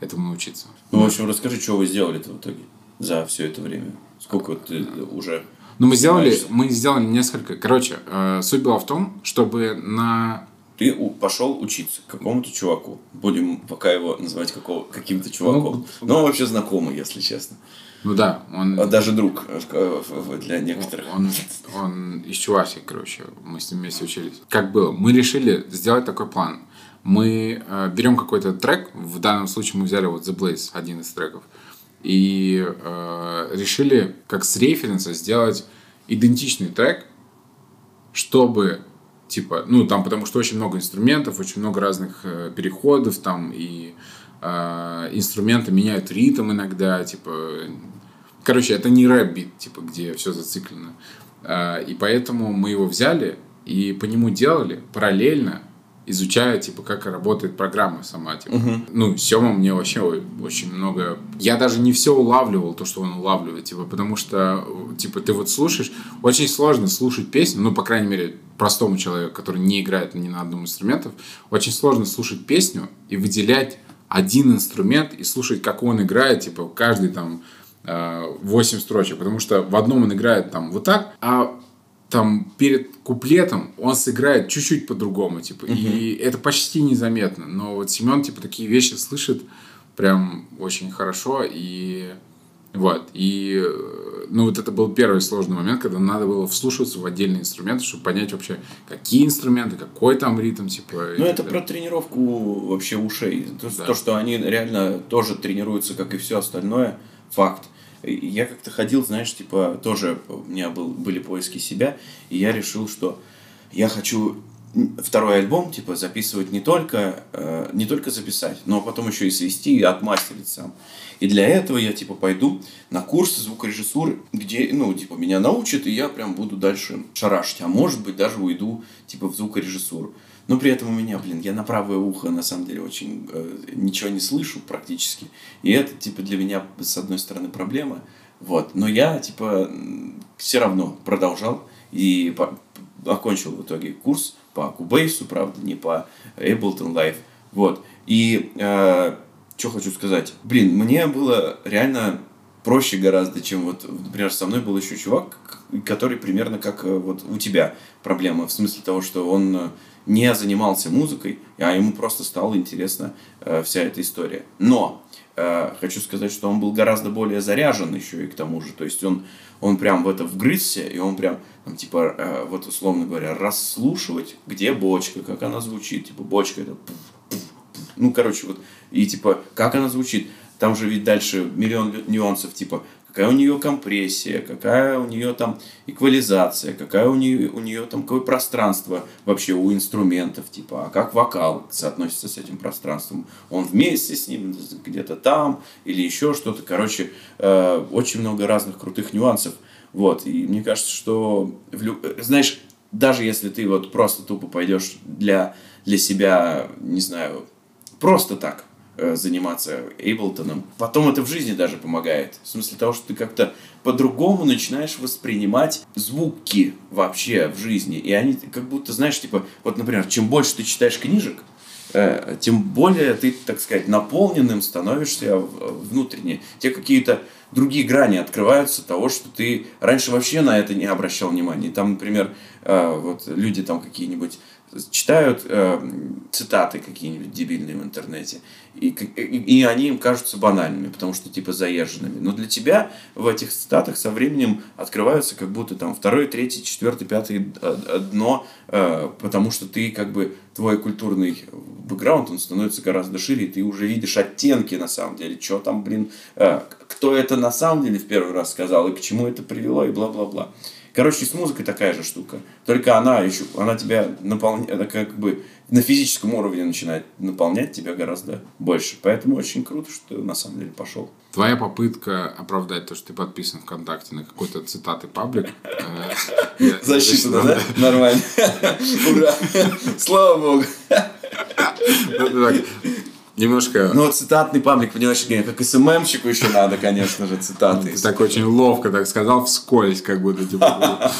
этому научиться. Ну, в общем, расскажи, что вы сделали-то в итоге за все это время? Сколько вот ты уже Но мы сделали, Знаешь, мы сделали несколько. Короче, э, суть была в том, чтобы на Ты у- пошел учиться к какому-то чуваку. Будем пока его называть какого, каким-то чуваком. Ну, он вообще знакомый, если честно. ну да, он А Даже друг э, э, для некоторых. Он, он из Чувашии, короче, мы с ним вместе учились. Как было? Мы решили сделать такой план. Мы э, берем какой-то трек, в данном случае мы взяли вот The Blaze, один из треков, и э, решили как с референса сделать идентичный трек, чтобы типа, ну там потому что очень много инструментов, очень много разных э, переходов там и э, инструменты меняют ритм иногда, типа, короче, это не рэп-бит, типа, где все зациклено. А, И поэтому мы его взяли и по нему делали параллельно, изучая, типа, как работает программа сама, типа. Ну, Сема мне вообще очень много... Я даже не все улавливал, то, что он улавливает, типа, потому что, типа, ты вот слушаешь... Очень сложно слушать песню, ну, по крайней мере, простому человеку, который не играет ни на одном инструментах, очень сложно слушать песню и выделять один инструмент и слушать, как он играет, типа, каждый там 8 строчек, потому что в одном он играет там вот так, а там перед куплетом он сыграет чуть-чуть по-другому, типа, и это почти незаметно, но вот Семен, типа, такие вещи слышит прям очень хорошо, и вот, и э, ну вот это был первый сложный момент, когда надо было вслушиваться в отдельные инструменты, чтобы понять вообще, какие инструменты, какой там ритм, типа. Ну, это далее. про тренировку вообще ушей. То, Да. то, что они реально тоже тренируются, как и все остальное, факт. Я как-то ходил, знаешь, типа, тоже у меня был, были поиски себя, и я решил, что я хочу второй альбом, типа, записывать не только, э, не только записать, но потом еще и свести и отмастерить сам. И для этого я, типа, пойду на курсы звукорежиссуры, где, ну, типа, меня научат, и я прям буду дальше шарашить. А может быть, даже уйду, типа, в звукорежиссуру. Но при этом у меня, блин, я на правое ухо, на самом деле, очень э, ничего не слышу практически. И это, типа, для меня, с одной стороны, проблема. Вот. Но я, типа, все равно продолжал и по- окончил в итоге курс по Кубейсу, правда, не по Ableton Live. Вот. И что хочу сказать. Блин, мне было реально проще гораздо, чем вот, например, со мной был еще чувак, который примерно как э, вот у тебя проблема, в смысле того, что он э, не занимался музыкой, а ему просто стала интересна э, вся эта история. Но э, хочу сказать, что он был гораздо более заряжен еще и к тому же. То есть он, он прям в это вгрызся, и он прям, там, типа, э, вот условно говоря, расслушивать, где бочка, как она звучит. Типа, бочка это ну, короче, вот, и типа, как она звучит. Там же ведь дальше миллион нюансов, типа, какая у нее компрессия, какая у нее там эквализация, какая у нее, у нее там какое пространство вообще у инструментов, типа, а как вокал соотносится с этим пространством. Он вместе с ним где-то там или еще что-то. Короче, э, очень много разных крутых нюансов. Вот, и мне кажется, что, в лю- э, знаешь, даже если ты вот просто тупо пойдешь для, для себя, не знаю, просто так заниматься Эйблтоном, потом это в жизни даже помогает. В смысле того, что ты как-то по-другому начинаешь воспринимать звуки вообще в жизни. И они как будто, знаешь, типа, вот, например, чем больше ты читаешь книжек, э, тем более ты, так сказать, наполненным становишься в- внутренне. Те какие-то другие грани открываются того, что ты раньше вообще на это не обращал внимания. Там, например, э, вот люди там какие-нибудь читают э, цитаты какие-нибудь дебильные в интернете, и, и, и они им кажутся банальными, потому что типа заезженными. Но для тебя в этих цитатах со временем открываются как будто там второе, третье, четвертое, пятое э, э, дно, э, потому что ты как бы твой культурный бэкграунд, он становится гораздо шире, и ты уже видишь оттенки на самом деле, что там, блин, э, кто это на самом деле в первый раз сказал, и к чему это привело, и бла-бла-бла. Короче, с музыкой такая же штука. Только она еще, она тебя наполняет, как бы на физическом уровне начинает наполнять тебя гораздо больше. Поэтому очень круто, что ты на самом деле пошел. Твоя попытка оправдать то, что ты подписан ВКонтакте на какой-то цитаты паблик. э, Засчитано, да? Нормально. Ура. Слава богу. Немножко... Ну, вот цитатный паблик, понимаешь, как СММщику еще надо, конечно же, цитаты. Ты так очень ловко так сказал, вскользь, как будто, типа,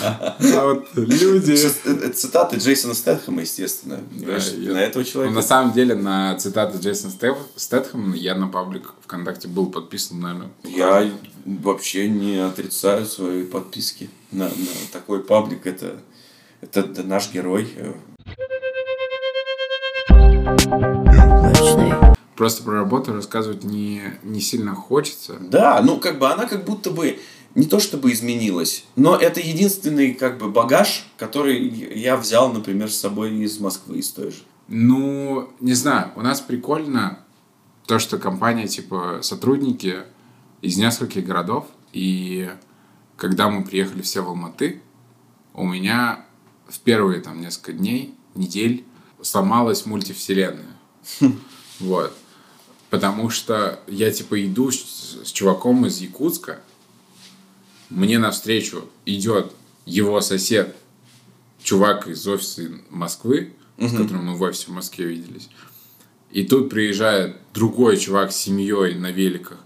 а вот люди... Это цитаты Джейсона Стэтхэма, естественно. На этого Ну, человека. на самом деле, на цитаты Джейсона Стэтх- Стэтхэма я на паблик ВКонтакте был подписан, наверное. Я вообще не отрицаю свои подписки. на, на такой паблик, это, это, наш герой. Э, Облачный. Просто про работу рассказывать не, не сильно хочется. Да, ну как бы она как будто бы не то чтобы изменилась, но это единственный как бы багаж, который я взял, например, с собой из Москвы, из той же. Ну, не знаю, у нас прикольно то, что компания, типа, сотрудники из нескольких городов, и когда мы приехали все в Алматы, у меня в первые там несколько дней, недель сломалась мультивселенная. Вот. Потому что я, типа, иду с, с чуваком из Якутска, мне навстречу идет его сосед, чувак из офиса Москвы, с которым мы в офисе в Москве виделись. И тут приезжает другой чувак с семьей на великах,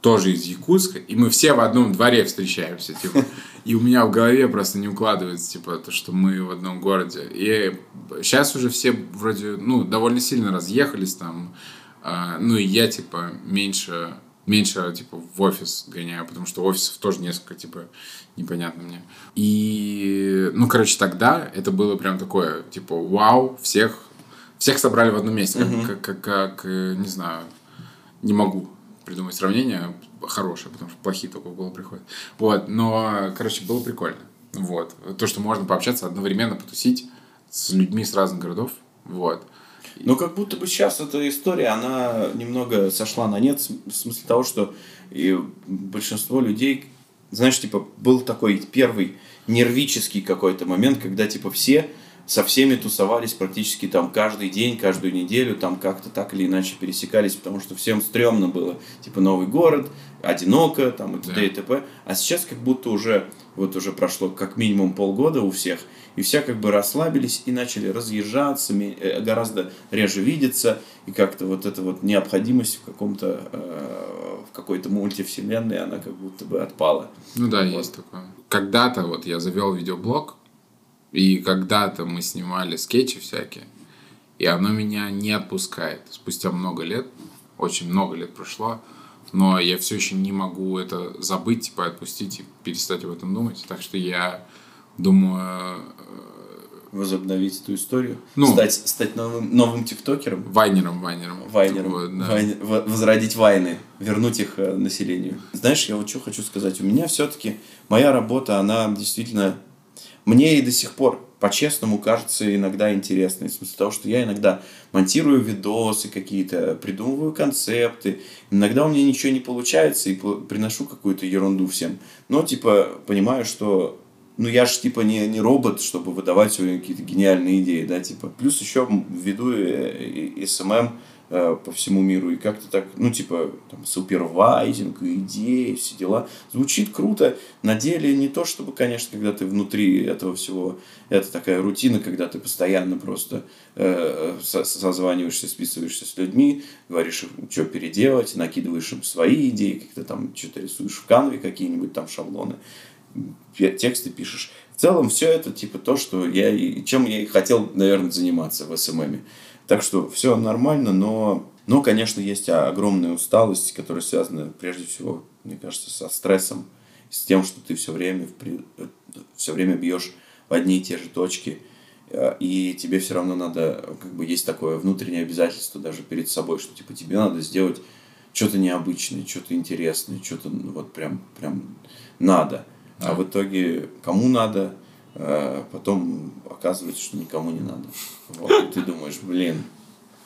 тоже из Якутска, и мы все в одном дворе встречаемся, типа. И у меня в голове просто не укладывается, типа, то, что мы в одном городе. И сейчас уже все вроде, ну, довольно сильно разъехались там. А, ну, и я, типа, меньше, меньше, типа, в офис гоняю, потому что офисов тоже несколько, типа, непонятно мне. И, ну, короче, тогда это было прям такое, типа, вау, всех, всех собрали в одном месте, как, как, как, как, э, не знаю, не могу придумать сравнение хорошее, потому что плохие только в голову приходят. Вот, но, короче, было прикольно. Вот. То, что можно пообщаться, одновременно потусить с людьми с разных городов. Вот. Ну, как будто бы сейчас эта история, она немного сошла на нет, в смысле того, что и большинство людей, знаешь, типа, был такой первый нервический какой-то момент, когда, типа, все со всеми тусовались практически там каждый день, каждую неделю, там как-то так или иначе пересекались, потому что всем стрёмно было, типа, новый город, одиноко, там, и т.д. Да. и т.п. А сейчас как будто уже, вот уже прошло как минимум полгода у всех, и все как бы расслабились и начали разъезжаться, э, гораздо реже видеться, и как-то вот эта вот необходимость в каком-то, э, в какой-то мультивселенной, она как будто бы отпала. Ну да, есть такое. Когда-то вот я завел видеоблог, и когда-то мы снимали скетчи всякие, и оно меня не отпускает. Спустя много лет, очень много лет прошло, но я все еще не могу это забыть, типа отпустить и перестать об этом думать. Так что я думаю, Возобновить эту историю, Ну. стать, стать новым, новым тиктокером, вайнером, вайнером. вайнером, Вот, да. вайн- возродить вайны, вернуть их э, населению. Знаешь, я вот что хочу сказать. У меня все-таки моя работа, она действительно мне и до сих пор по-честному кажется иногда интересной. В смысле того, что я иногда монтирую видосы какие-то, придумываю концепты. Иногда у меня ничего не получается и приношу какую-то ерунду всем. Но, типа, понимаю, что ну, я же, типа, не, не робот, чтобы выдавать время какие-то гениальные идеи, да, типа. Плюс еще веду SMM э, по всему миру, и как-то так, ну, типа, там, supervising, идеи, все дела. Звучит круто, на деле не то, чтобы, конечно, когда ты внутри этого всего, это такая рутина, когда ты постоянно просто э, со- созваниваешься, списываешься с людьми, говоришь, что переделать, накидываешь им свои идеи, как-то там что-то рисуешь в канве, какие-нибудь там шаблоны тексты пишешь. В целом все это типа то, что я и чем я и хотел, наверное, заниматься в СММе. Так что все нормально, но, но, конечно, есть а, огромная усталость, которая связана прежде всего, мне кажется, со стрессом, с тем, что ты все время, все время бьешь в одни и те же точки, э, и тебе все равно надо, как бы есть такое внутреннее обязательство даже перед собой, что типа тебе надо сделать что-то необычное, что-то интересное, что-то ну, вот прям, прям надо. А в итоге кому надо, потом оказывается, что никому не надо. Вот, и ты думаешь, блин,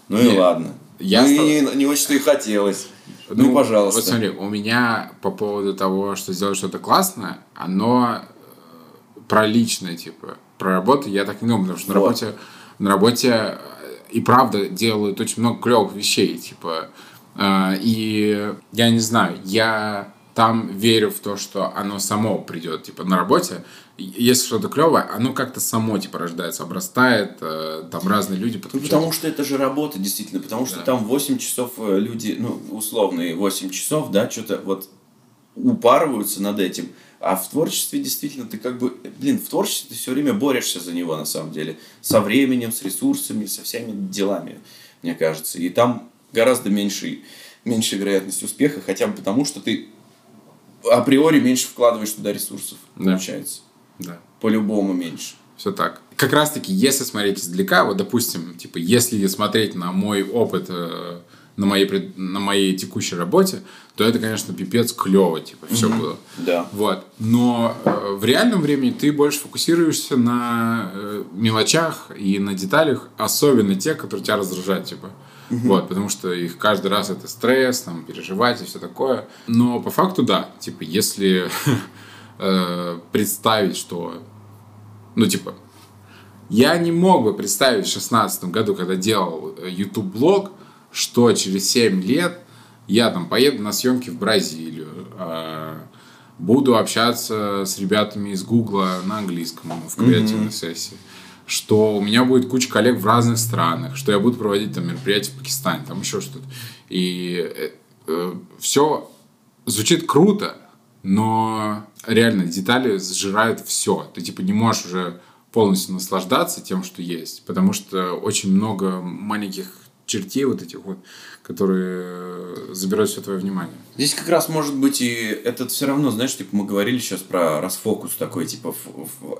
ну и Не, ладно. я Ну и стал- не, не очень-то и хотелось. Ну, пожалуйста. Вот смотри, у меня по поводу того, что сделать что-то классное, оно э, про личное, типа. Про работу я так не думаю, потому что на Вот. работе, на работе э, и правда делают очень много клевых вещей, типа. э, И я не знаю, я там верю в то, что оно само придет, типа, на работе. Если что-то клевое, оно как-то само, типа, рождается, обрастает, э, там разные люди Ну, подключаются. потому что это же работа, действительно. Потому что Да. там 8 часов э, люди, ну, условные 8 часов, да, что-то вот упарываются над этим. А в творчестве действительно ты как бы, блин, в творчестве ты все время борешься за него, на самом деле. Со временем, с ресурсами, со всеми делами, мне кажется. И там гораздо меньше, меньше вероятность успеха, хотя бы потому, что ты априори меньше вкладываешь туда ресурсов, Да. получается. Да. По-любому меньше. Все так. Как раз таки, если смотреть издалека, вот допустим, типа, если смотреть на мой опыт э, на моей, на моей текущей работе, то это, конечно, пипец клево, типа, все было. Да. Вот. Но э, в реальном времени ты больше фокусируешься на э, мелочах и на деталях, особенно тех, которые тебя раздражают, типа. Вот, потому что их каждый раз это стресс, там, переживать и все такое. Но по факту, да, типа, если э, представить, что, ну, типа, я не мог бы представить в шестнадцатом году, когда делал э, YouTube-блог, что через 7 лет я там поеду на съемки в Бразилию, э, буду общаться с ребятами из Гугла на английском в креативной сессии, что у меня будет куча коллег в разных странах, что я буду проводить там мероприятия в Пакистане, там еще что-то. И все звучит круто, но реально детали сжирают все. Ты типа не можешь уже полностью наслаждаться тем, что есть, потому что очень много маленьких чертей вот этих вот, которые забирают все твое внимание. Здесь как раз может быть и этот все равно, знаешь, типа мы говорили сейчас про расфокус такой, типа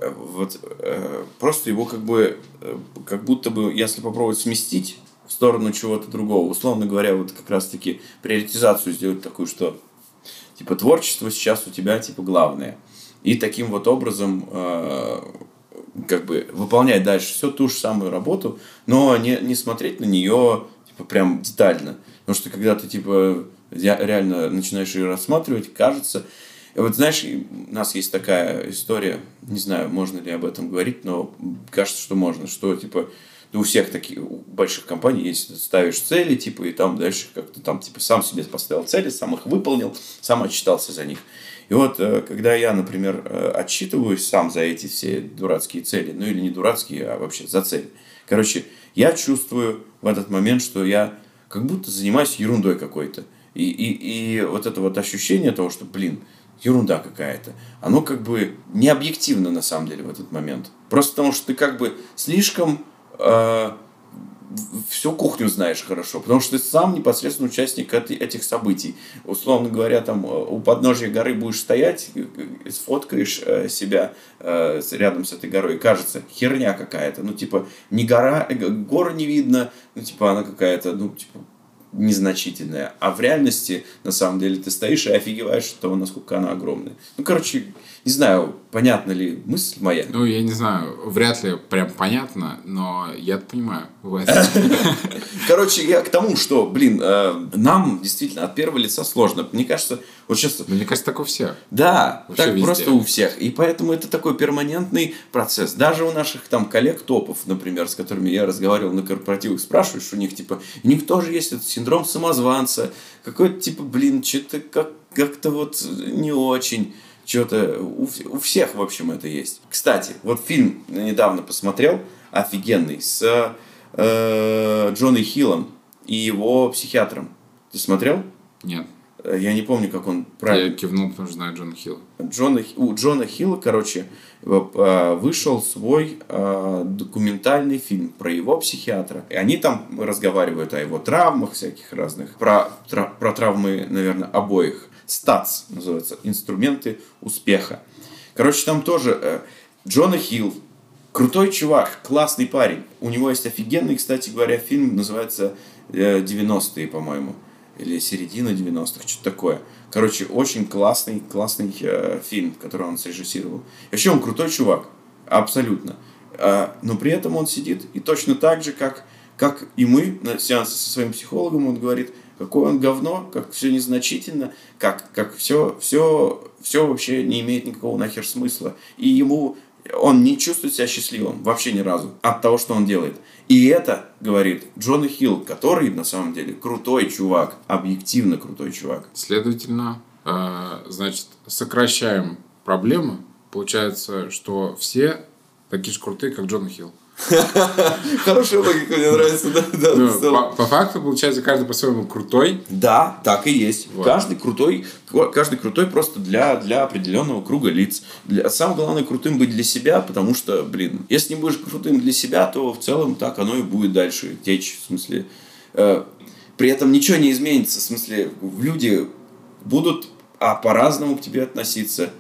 э, вот э, просто его как бы э, как будто бы, если попробовать сместить в сторону чего-то другого, условно говоря, вот как раз таки приоритизацию сделать такую, что типа творчество сейчас у тебя типа главное. И таким вот образом э, как бы выполнять дальше всю ту же самую работу, но не, не смотреть на нее типа прям детально. Потому что когда ты типа реально начинаешь ее рассматривать, кажется... Вот знаешь, у нас есть такая история, не знаю, можно ли об этом говорить, но кажется, что можно, что типа у всех таких у больших компаний есть, ставишь цели, типа, и там дальше как-то там, типа, сам себе поставил цели, сам их выполнил, сам отчитался за них. И вот, э, когда я, например, э, отчитываюсь сам за эти все дурацкие цели, ну или не дурацкие, а вообще за цели. Короче, я чувствую в этот момент, что я как будто занимаюсь ерундой какой-то. И, и, и вот это вот ощущение того, что, блин, ерунда какая-то, оно как бы не объективно на самом деле в этот момент. Просто потому что ты как бы слишком э, всю кухню знаешь хорошо, потому что ты сам непосредственно участник эти- этих событий. Условно говоря, там э, у подножия горы будешь стоять, э, э, сфоткаешь себя рядом с этой горой, кажется, херня какая-то. Ну, типа, не гора, э, не видно, ну, типа, она какая-то, ну, типа, незначительная. А в реальности, на самом деле, ты стоишь и офигеваешь от того, насколько она огромная. Ну, короче, не знаю, понятна ли мысль моя. Ну, я не знаю, вряд ли прям понятно, но я понимаю. Короче, я к тому, что, блин, э, нам действительно от первого лица сложно. Мне кажется, вот сейчас... Мне кажется, так у всех. Да, Вообще так везде. просто у всех. И поэтому это такой перманентный процесс. Даже у наших там коллег топов, например, с которыми я разговаривал на корпоративах, спрашиваешь у них, типа, у них тоже есть этот синдром самозванца. Какой-то, типа, блин, что-то как- как-то вот не очень. Что-то у, у всех, в общем, это есть. Кстати, вот фильм недавно посмотрел, офигенный, с э, Джоной Хиллом и его психиатром. Ты смотрел? Нет. Э, Я не помню, как он правильно Я кивнул, потому что знаю Джона Хилла. Джона, у Джона Хилла, короче, э, вышел свой э, документальный фильм про его психиатра. И они там разговаривают о его травмах всяких разных, про, тра- про травмы, наверное, обоих. СТАЦ называется, инструменты успеха. Короче, там тоже э, Джона Хилл, крутой чувак, классный парень. У него есть офигенный, кстати говоря, фильм, называется э, 90-е, по-моему или середина 90-х, что-то такое. Короче, очень классный, классный э, фильм, который он срежиссировал. Вообще он крутой чувак, абсолютно. А, но при этом он сидит и точно так же, как, как и мы на сеансе со своим психологом, он говорит, какое он говно, как все незначительно, как, как все, все, все вообще не имеет никакого нахер смысла. И ему он не чувствует себя счастливым вообще ни разу от того, что он делает. И это, говорит Джона Хилл, который на самом деле крутой чувак, объективно крутой чувак. Следовательно, э, значит, сокращаем проблемы. Получается, что все такие же крутые, как Джон Хилл. Хорошая логика, мне нравится. Да, да, Ну, по, по факту, получается, каждый по-своему крутой. Да, так и есть. Вот. Каждый крутой, каждый крутой просто для, для определенного круга лиц. Для, самое главное крутым быть для себя, потому что, блин, если не будешь крутым для себя, то в целом так оно и будет дальше течь. В смысле, э, при этом ничего не изменится. В смысле, люди будут а, по-разному к тебе относиться.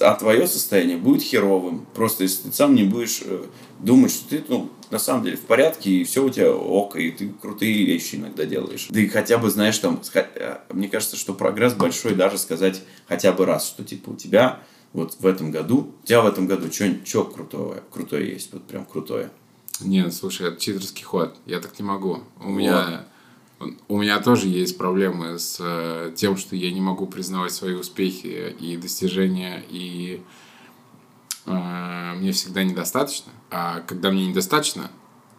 а твое состояние будет херовым. Просто если ты сам не будешь э, думать, что ты, ну, на самом деле в порядке, и все у тебя ок, и ты крутые вещи иногда делаешь. Да и хотя бы, знаешь, там, э, мне кажется, что прогресс большой даже сказать хотя бы раз, что типа у тебя вот в этом году, у тебя в этом году что крутое, крутое есть, вот прям крутое. Нет, слушай, это читерский ход. Я так не могу. У меня у меня тоже есть проблемы с э, тем, что я не могу признавать свои успехи и достижения, и э, мне всегда недостаточно. А когда мне недостаточно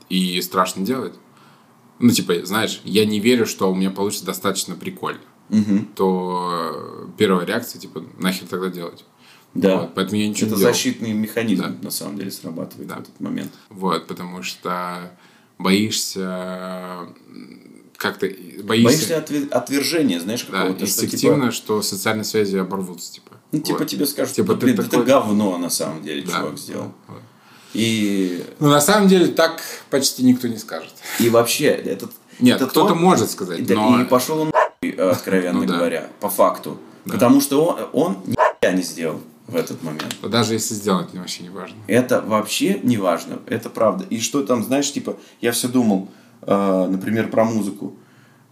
и страшно делать, ну, типа, знаешь, я не верю, что у меня получится достаточно прикольно, Мгм. то э, первая реакция, типа, нахер тогда делать? Да. Вот, поэтому я ничего Это не делал. защитный механизм, Да. на самом деле, срабатывает Да. в этот момент. Вот, потому что боишься как-то боишься, Боишься отве- отвержения, знаешь, да, какого-то, что, инстинктивно, типа, что социальные связи оборвутся, типа. ну, типа Вот. тебе скажут, Типа что, ты блин, такой- это говно, на самом деле, Да. чувак сделал. Вот. И, Ну, на самом деле, так почти никто не скажет. и вообще, этот... Нет, это кто-то то- может сказать, Да, но... И пошел он э, откровенно Ну да. говоря, по факту. Потому что он, он нихуя не сделал в этот момент. Даже если сделать, мне вообще не важно. Это вообще не важно, это правда. И что там, знаешь, типа, я все думал, э, например, про музыку.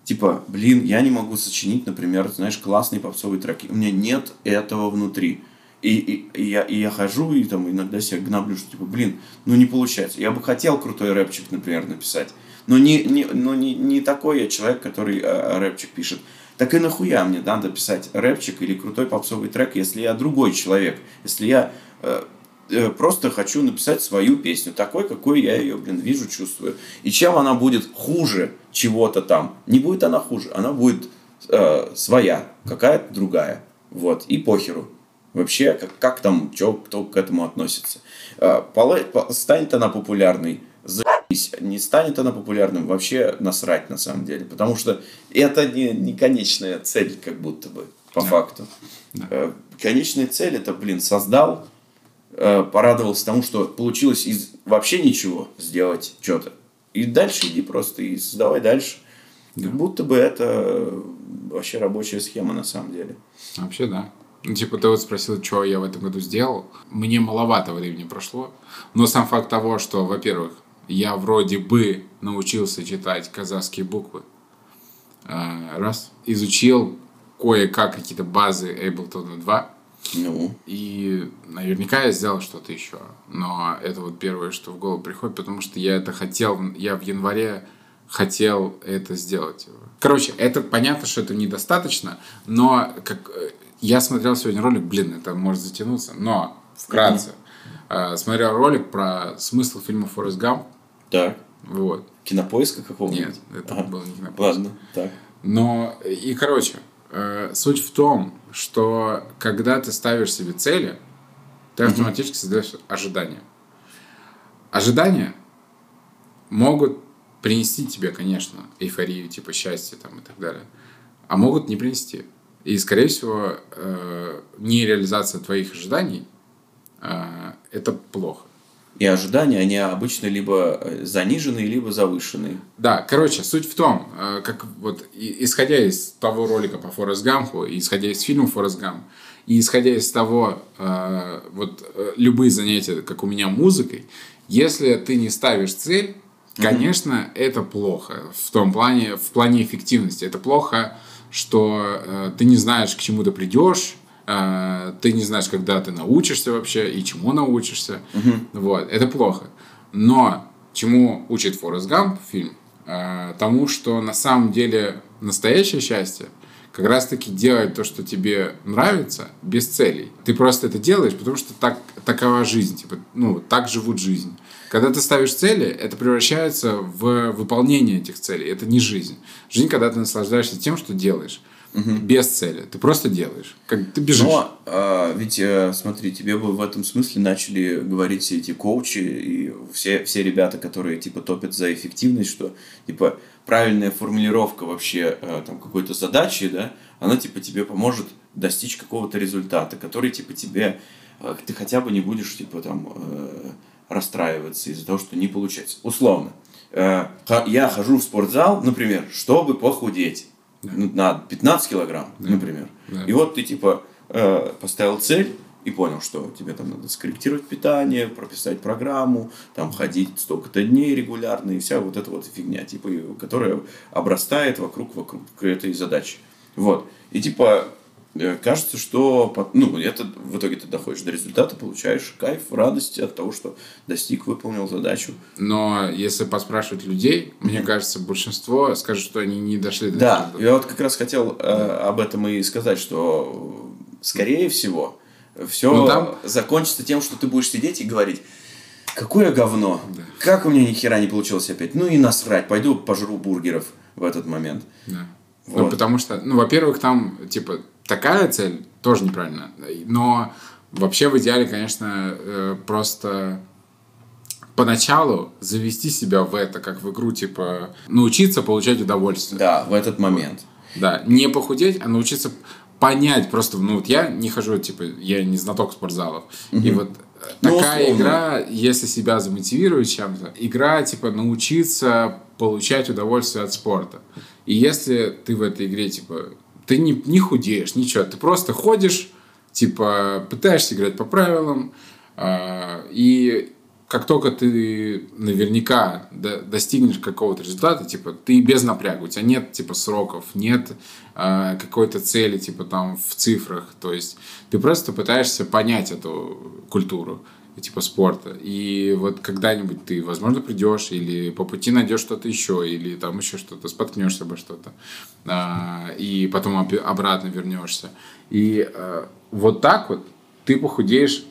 Типа, блин, я не могу сочинить, например, знаешь, классные попсовые треки. У меня нет этого внутри. И, и, и я, и я хожу и там иногда себя гноблю, что типа, блин, ну не получается. Я бы хотел крутой рэпчик, например, написать. Но не, не, но не, не такой я человек, который э, рэпчик пишет. Так и нахуя мне надо писать рэпчик или крутой попсовый трек, если я другой человек, если я э, э, просто хочу написать свою песню, такой, какой я ее, блин, вижу, чувствую. И чем она будет хуже чего-то там? Не будет она хуже, она будет э, своя, какая-то другая. Вот, и похеру. Вообще, как, как там, чё, кто к этому относится. По- станет она популярной, заебись. Не станет она популярным, вообще насрать на самом деле. Потому что это не, не конечная цель, как будто бы, по факту. Э, Конечная цель это, блин, создал, э, порадовался тому, что получилось из вообще ничего сделать что-то. И дальше иди просто и создавай дальше. Как будто бы это э, вообще рабочая схема на самом деле. Вообще, да. Ну, типа, ты вот спросил, что я в этом году сделал. Мне маловато времени прошло. Но сам факт того, что, во-первых, я вроде бы научился читать казахские буквы. А, Раз. Изучил кое-как какие-то базы Ableton 2. Ну, И наверняка я сделал что-то еще. Но это вот первое, что в голову приходит, потому что я это хотел, я в январе хотел это сделать. Короче, это понятно, что это недостаточно, но как э, я смотрел сегодня ролик, блин, это может затянуться, но вкратце. Э, Смотрел ролик про смысл фильма «Форест Гамп». так. Вот. Кинопоиска какого-нибудь? Нет, это Ага. был не кинопоиск. Ладно, так. Но, и, короче, э, суть в том, что когда ты ставишь себе цели, ты автоматически создаешь ожидания. Ожидания могут принести тебе, конечно, эйфорию, типа счастья там, и так далее, а могут не принести. И, скорее всего, э, нереализация твоих ожиданий э, это плохо. И ожидания, они обычно либо э, заниженные, либо завышенные. Да, короче, суть в том, э, как вот исходя из того ролика по Форест Гампу, исходя из фильма Форест Гамп, и исходя из того, вот любые занятия, как у меня музыкой, если ты не ставишь цель, конечно, это плохо в том плане, в плане эффективности. Это плохо, что э, ты не знаешь, к чему ты придешь, э, ты не знаешь, когда ты научишься вообще и чему научишься. Вот, это плохо. Но чему учит Форест Гамп фильм? Э, тому, что на самом деле настоящее счастье как раз-таки делать то, что тебе нравится, без целей. Ты просто это делаешь, потому что так, такова жизнь. Типа, ну, так живут жизнь. Когда ты ставишь цели, это превращается в выполнение этих целей. Это не жизнь. Жизнь, когда ты наслаждаешься тем, что делаешь. Без цели. Ты просто делаешь. Как ты бежишь. Но а, ведь, э, смотри, тебе бы в этом смысле начали говорить все эти коучи и все, все ребята, которые типа топят за эффективность, что типа правильная формулировка вообще э, там какой-то задачи, да, она типа тебе поможет достичь какого-то результата, который типа тебе э, ты хотя бы не будешь типа там э, расстраиваться из-за того, что не получается. Условно. Я хожу в спортзал, например, чтобы похудеть. Ну, на 15 килограмм, например. Да. И вот ты типа поставил цель, и понял, что тебе там надо скорректировать питание, прописать программу, там ходить столько-то дней регулярно и вся вот эта вот фигня, типа, которая обрастает вокруг, вокруг этой задачи. Вот. И типа э, кажется, что ну, это в итоге ты доходишь до результата, получаешь кайф, радость от того, что достиг, выполнил задачу. Но если поспрашивать людей, мне кажется, большинство скажут, что они не дошли до Да, этого. я вот как раз хотел э, об этом и сказать, что скорее всего все Ну, там- закончится тем, что ты будешь сидеть и говорить, какое говно, как у меня ни хера не получилось опять, ну и насрать, пойду пожру бургеров в этот момент. Да. Ну, Вот. потому что, ну, во-первых, там, типа, такая цель тоже неправильно. Но вообще в идеале, конечно, э, просто поначалу завести себя в это, как в игру, типа, научиться получать удовольствие. Да, в этот момент. Да, не похудеть, а научиться понять просто, ну вот я не хожу, типа, я не знаток спортзалов. И вот э, Ну, такая условно. игра, если себя замотивирует чем-то, игра, типа, научиться получать удовольствие от спорта. И если ты в этой игре, типа, ты не, не худеешь, ничего, ты просто ходишь, типа, пытаешься играть по правилам, а, и как только ты наверняка до- достигнешь какого-то результата, типа, ты без напряга, у тебя нет, типа, сроков, нет а, какой-то цели, типа, там, в цифрах, то есть ты просто пытаешься понять эту культуру, типа, спорта, и вот когда-нибудь ты, возможно, придешь, или по пути найдешь что-то еще, или там еще что-то, споткнешься обо что-то, а, и потом обратно вернешься. И а, вот так вот ты похудеешь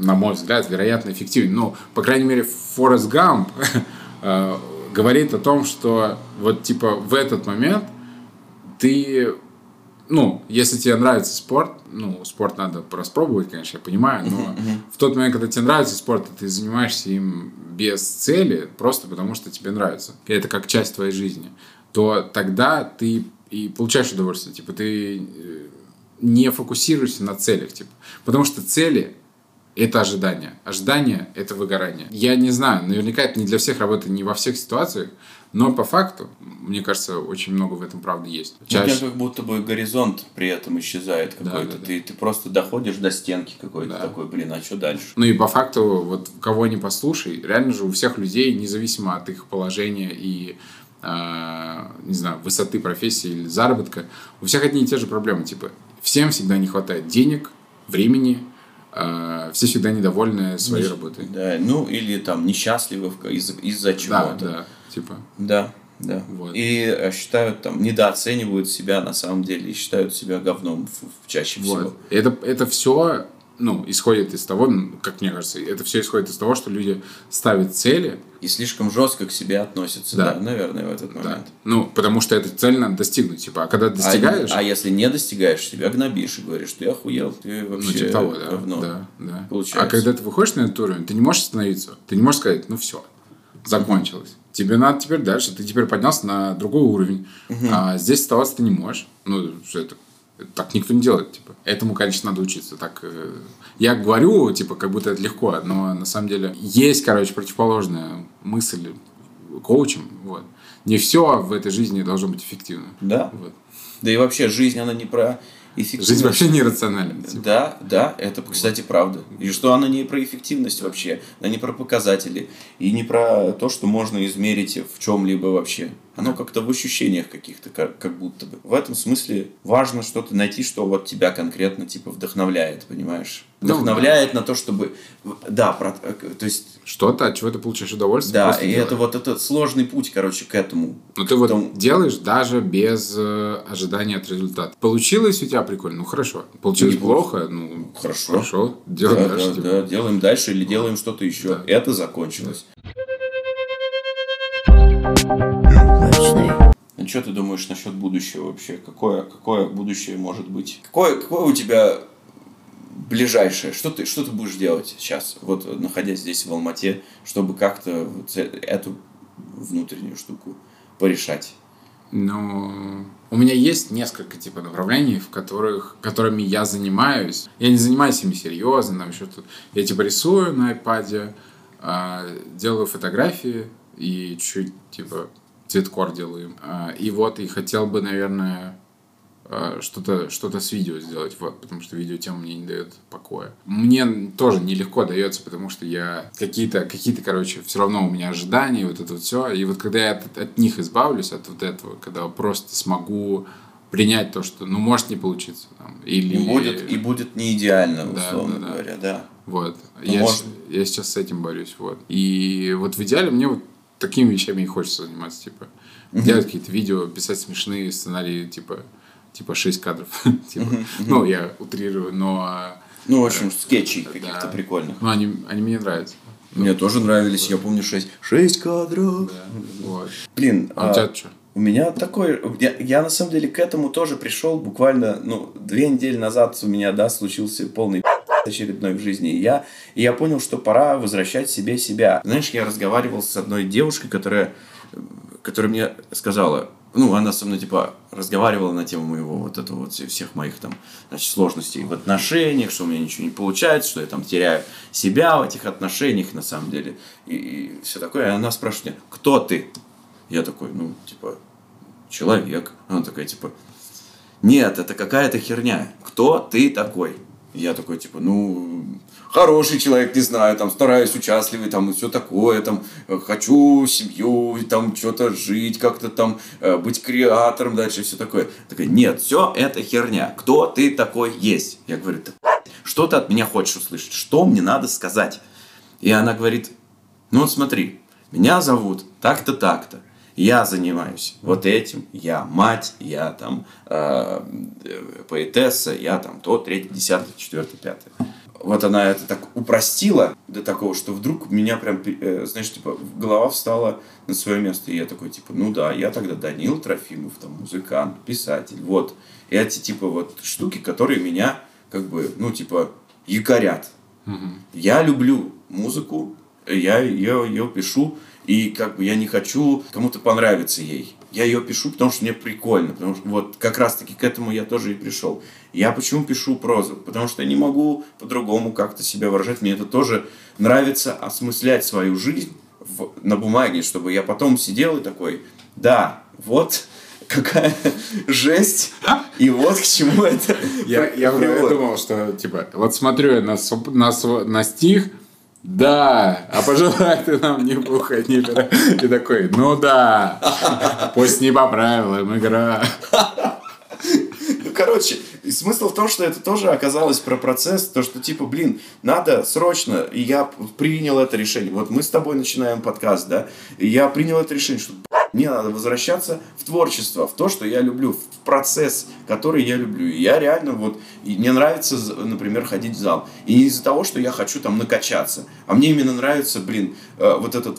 на мой взгляд, вероятно, эффективнее. Ну, по крайней мере, Форест Гамп э, говорит о том, что вот типа в этот момент ты, ну, если тебе нравится спорт, ну, спорт надо распробовать, конечно, я понимаю, но в тот момент, когда тебе нравится спорт, и ты занимаешься им без цели, просто потому что тебе нравится, и это как часть твоей жизни, то тогда ты и получаешь удовольствие, типа ты э, не фокусируешься на целях, типа, потому что цели это ожидание. Ожидание – это выгорание. Я не знаю, наверняка это не для всех работает, не во всех ситуациях, но по факту, мне кажется, очень много в этом правды есть. У тебя Чаще. как будто бы горизонт при этом исчезает какой-то. да, да. Ты, ты просто доходишь до стенки какой-то Да. такой, блин, а что дальше? Ну и по факту, вот кого не послушай, реально же у всех людей, независимо от их положения и а, не знаю, высоты профессии или заработка, у всех одни и те же проблемы. Типа, всем всегда не хватает денег, времени, а, все всегда недовольны своей работой. Да, ну или там несчастливы из- из-за Да, чего-то. да, типа. Да, да. Вот. И э, считают там, недооценивают себя на самом деле и считают себя говном чаще всего. Вот. Это, это все ну, исходит из того, ну, как мне кажется, это все исходит из того, что люди ставят цели, И слишком жестко к себе относятся, Да. да, наверное, в этот да, момент. ну, потому что эту цель надо достигнуть, типа, а когда достигаешь, А, а если не достигаешь, себя гнобишь и говоришь, ты охуел, ты вообще ну, типа того, да, говно. да, да. Получается. А когда ты выходишь на этот уровень, ты не можешь остановиться, ты не можешь сказать, ну, все, закончилось. Тебе надо теперь дальше, ты теперь поднялся на другой уровень, а здесь оставаться ты не можешь. Ну, что это, так никто не делает, типа. Этому, конечно, надо учиться. Так, э, я говорю, типа, как будто это легко, но на самом деле есть, короче, противоположная мысль коучем, вот. Не все в этой жизни должно быть эффективно. Да. Вот. Да и вообще жизнь, она не про эффективность. Жизнь вообще нерациональна. типа. Да, да, это, кстати, правда. И что она не про эффективность вообще, она не про показатели, и не про то, что можно измерить в чем-либо вообще. Оно как-то в ощущениях каких-то, как, как будто бы. В этом смысле важно что-то найти, что вот тебя конкретно, типа, вдохновляет, понимаешь? Ну, Вдохновляет на то, чтобы... Да, про- то есть... Что-то, от чего ты получаешь удовольствие. Да, и делая. это вот этот сложный путь, короче, к этому. Ну, ты вот Потом- делаешь даже без э, ожидания от результата. Получилось у тебя прикольно, ну хорошо. Получилось Не плохо, ну Хорошо. Хорошо, делаем да, дальше. да, типа. да, делаем дальше или делаем что-то еще. Да. Это закончилось. Мрачный. Ну, что ты думаешь насчет будущего вообще? Какое, какое будущее может быть? Какое, какое у тебя ближайшее? Что ты, что ты будешь делать сейчас, вот находясь здесь в Алмате, чтобы как-то вот эту внутреннюю штуку порешать? Ну, у меня есть несколько типа направлений, в которых, которыми я занимаюсь. Я не занимаюсь ими серьезно, там еще тут. Я типа рисую на iPad, а, делаю фотографии и чуть типа цветкор делаю. А, И вот, и хотел бы, наверное, что-то что с видео сделать, вот, потому что видеотема мне не дает покоя. Мне тоже нелегко дается, потому что я какие-то, какие-то, короче, все равно у меня ожидания, вот это вот все. И вот когда я от, от них избавлюсь, от вот этого, когда просто смогу принять то, что, ну, может не получиться. Там, или... И будет, и будет не идеально, условно да, да, говоря, да. Вот. Ну, я, может... я сейчас с этим борюсь, вот. И вот в идеале мне вот такими вещами и хочется заниматься, типа, делать какие-то видео, писать смешные сценарии, типа, типа 6 кадров. типа. Ну, я утрирую, но... Ну, в общем, э, скетчей каких-то прикольных. Ну, они, они мне нравятся. Мне тоже нравились, я помню, 6, 6 кадров. Да, вот. Блин, а, а у тебя что? У меня такой... Я, я на самом деле к этому тоже пришел буквально, ну, две недели назад у меня, да, случился полный очередной в жизни. И я, и я понял, что пора возвращать себе себя. Знаешь, я разговаривал с одной девушкой, которая, которая мне сказала, ну, она со мной, типа, разговаривала на тему моего вот этого вот всех моих там, значит, сложностей в отношениях, что у меня ничего не получается, что я там теряю себя в этих отношениях на самом деле, и, и все такое. И она спрашивает меня, кто ты? Я такой, ну, типа, человек. Она такая, типа, нет, это какая-то херня. Кто ты такой? Я такой, типа, ну, хороший человек, не знаю, там, стараюсь, участливый, там, и все такое, там, хочу семью, там, что-то жить, как-то там, э, быть креатором, дальше все такое. Такая, нет, все это херня. Кто ты такой есть? Я говорю, ты, что ты от меня хочешь услышать? Что мне надо сказать? И она говорит, ну, смотри, меня зовут так-то, так-то я занимаюсь вот этим, я мать, я там э, поэтесса, я там то, третий, десятый, четвертый, пятый. Вот она это так упростила до такого, что вдруг у меня прям, э, знаешь, типа, голова встала на свое место. И я такой, типа, ну да, я тогда Данил Трофимов, там, музыкант, писатель, вот. И эти, типа, вот штуки, которые меня, как бы, ну, типа, якорят. Угу. Я люблю музыку, я ее, ее пишу, и как бы я не хочу кому-то понравиться ей. Я ее пишу, потому что мне прикольно, потому что вот как раз-таки к этому я тоже и пришел. Я почему пишу прозу? Потому что я не могу по-другому как-то себя выражать. Мне это тоже нравится осмыслять свою жизнь в, на бумаге, чтобы я потом сидел и такой, да, вот какая жесть, и вот к чему это Я, я, думал, что, типа, вот смотрю я на, на, на стих, да, а пожелай ты нам не бухать, не пера. И такой, ну да, пусть не по правилам игра. Ну, короче, смысл в том, что это тоже оказалось про процесс, то, что, типа, блин, надо срочно, и я принял это решение. Вот мы с тобой начинаем подкаст, да, и я принял это решение, что, мне надо возвращаться в творчество, в то, что я люблю, в процесс, который я люблю. И я реально вот, и мне нравится, например, ходить в зал. И не из-за того, что я хочу там накачаться, а мне именно нравится, блин, э, вот этот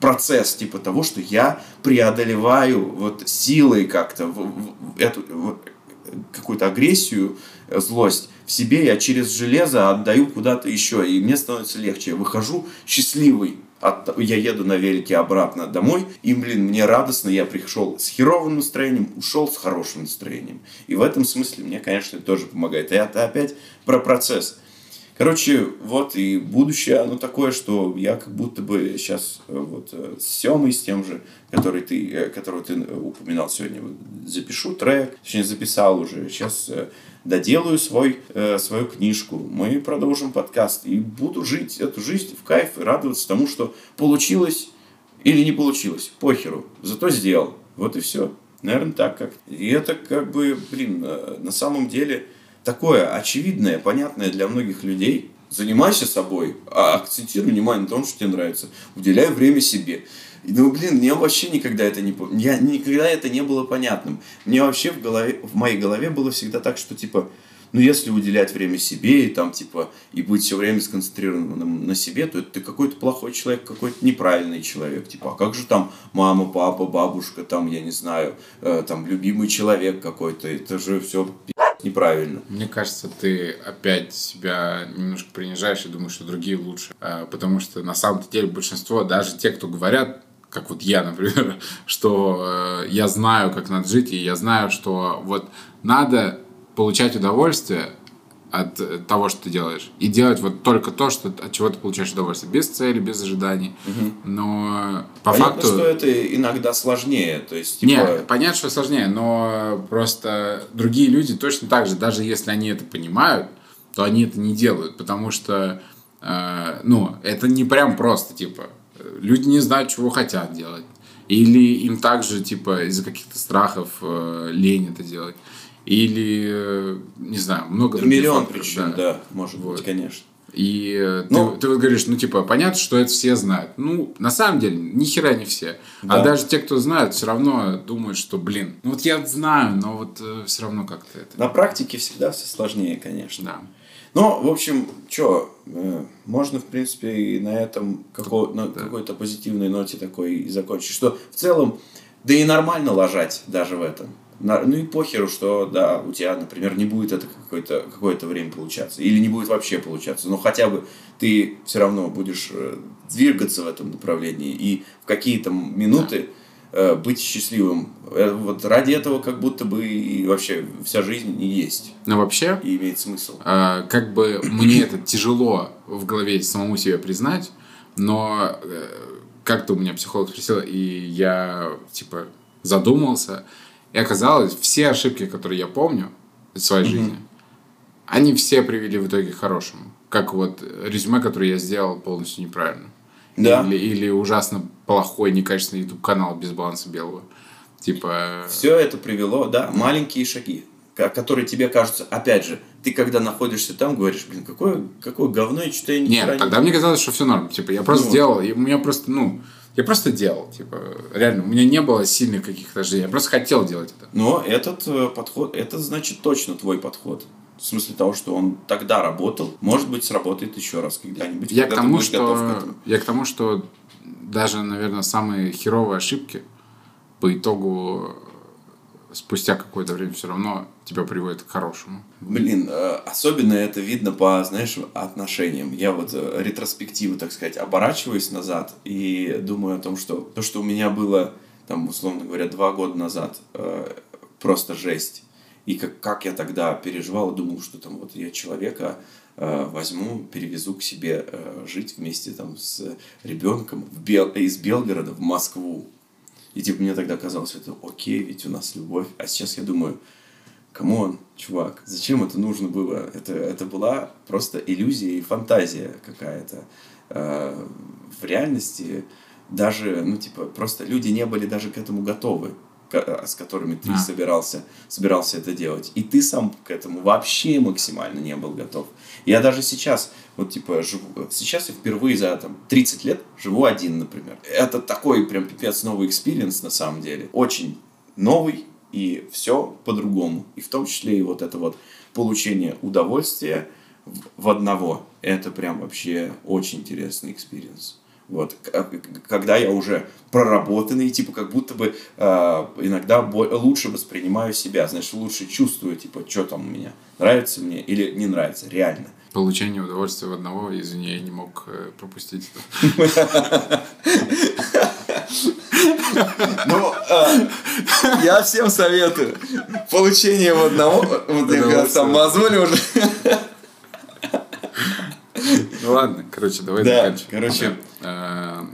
процесс, типа того, что я преодолеваю вот силой как-то эту какую-то агрессию, э, злость в себе, я через железо отдаю куда-то еще, и мне становится легче. Я выхожу счастливый от, я еду на велике обратно домой, и, блин, мне радостно, я пришел с херовым настроением, ушел с хорошим настроением. И в этом смысле мне, конечно, это тоже помогает. И это опять про процесс. Короче, вот и будущее, оно такое, что я как будто бы сейчас э, вот э, с Семой, с тем же, который ты, э, которого ты упоминал сегодня, запишу трек, точнее записал уже, сейчас доделаю свой, э, свою книжку, мы продолжим подкаст и буду жить эту жизнь в кайф и радоваться тому, что получилось или не получилось, похеру, зато сделал, вот и все. Наверное, так как. И это как бы, блин, э, на самом деле такое очевидное, понятное для многих людей. Занимайся собой, а акцентируй внимание на том, что тебе нравится. Уделяй время себе. Ну, блин, мне вообще никогда это не... Я, никогда это не было понятным. Мне вообще в, голове, в моей голове было всегда так, что, типа, ну, если уделять время себе и там, типа, и быть все время сконцентрированным на себе, то это ты какой-то плохой человек, какой-то неправильный человек. Типа, а как же там мама, папа, бабушка, там, я не знаю, э, там, любимый человек какой-то, это же все неправильно. Мне кажется, ты опять себя немножко принижаешь и думаешь, что другие лучше. А, потому что на самом деле большинство, даже те, кто говорят, как вот я, например, что э, я знаю, как надо жить, и я знаю, что вот надо получать удовольствие от э, того, что ты делаешь. И делать вот только то, что, от чего ты получаешь удовольствие. Без цели, без ожиданий. Но по Понятно, факту... что это иногда сложнее. То есть, типа, Нет, понятно, что сложнее, но просто другие люди точно так же, даже если они это понимают, то они это не делают, потому что, э, ну, это не прям просто, типа, люди не знают, чего хотят делать. Или им также, типа, из-за каких-то страхов э, лень это делать. Или, э, не знаю, много других миллион факторов, причин, да, может быть, конечно. И э, Ну- ты, ты вот говоришь, ну, типа, понятно, что это все знают. Ну, на самом деле, ни хера не все. Да. А даже те, кто знают, все равно думают, что, блин, ну вот я знаю, но вот все равно как-то это. На практике всегда все сложнее, конечно. Да. Ну, в общем, что, можно, в принципе, и на этом како- на какой-то позитивной ноте такой и закончить. Что в целом, да и нормально ложать даже в этом. Ну и похеру, что, да, у тебя, например, не будет это какое-то какое время получаться. Или не будет вообще получаться. Но хотя бы ты все равно будешь э, двигаться в этом направлении. И в какие-то минуты э, быть счастливым. Э, Вот ради этого как будто бы и вообще вся жизнь и есть. Но вообще, И имеет смысл. э, как бы мне это тяжело в голове самому себе признать, но э, как-то у меня психолог спросил, и я, типа, задумался, и оказалось, все ошибки, которые я помню из своей жизни, они все привели в итоге к хорошему. Как вот резюме, которое я сделал полностью неправильно. Да. Или, или ужасно плохой, некачественный YouTube канал без баланса белого. Типа... Все это привело, да, маленькие шаги, ко- которые тебе кажутся, опять же, ты когда находишься там, говоришь, блин, какое, какое говно, и что я не Нет, тогда мне казалось, что все норм. Типа, я просто Ну. делал, и у меня просто, ну, я просто делал. Типа, реально, у меня не было сильных каких-то ожиданий. Я просто хотел делать это. Но этот э, подход, это значит точно твой подход. В смысле того, что он тогда работал, может быть, сработает еще раз когда-нибудь. Я когда к тому, к что, этому. я к тому, что даже, наверное, самые херовые ошибки по итогу спустя какое-то время все равно тебя приводят к хорошему. Блин, э, особенно это видно по, знаешь, отношениям. Я вот э, ретроспективу, так сказать, оборачиваюсь назад и думаю о том, что то, что у меня было, там, условно говоря, два года назад, э, просто жесть. И как, как я тогда переживал, думал, что там вот я человека э, возьму, перевезу к себе э, жить вместе там с ребенком в Бел... из Белгорода в Москву. И типа мне тогда казалось, это окей, ведь у нас любовь. А сейчас я думаю, come on, чувак, зачем это нужно было? Это, это была просто иллюзия и фантазия какая-то. Э, В реальности даже, ну, типа, просто люди не были даже к этому готовы, с которыми ты А. собирался, собирался это делать. И ты сам к этому вообще максимально не был готов. Я даже сейчас, вот, типа, живу, сейчас я впервые за, там, 30 лет живу один, например. Это такой прям пипец новый experience, на самом деле. Очень новый, и все по-другому. И в том числе и вот это вот получение удовольствия в- в одного. Это прям вообще очень интересный experience. Вот, к- когда я уже проработанный, типа, как будто бы э, иногда бо- лучше воспринимаю себя, знаешь, лучше чувствую, типа, что там у меня, нравится мне или не нравится, реально. Получение удовольствия в одного, извини, я не мог э, пропустить это. Ну, э, я всем советую. Получение в одного, вот я там мозоли уже. Ну ладно, короче, давай Да, заканчивать. короче. Э,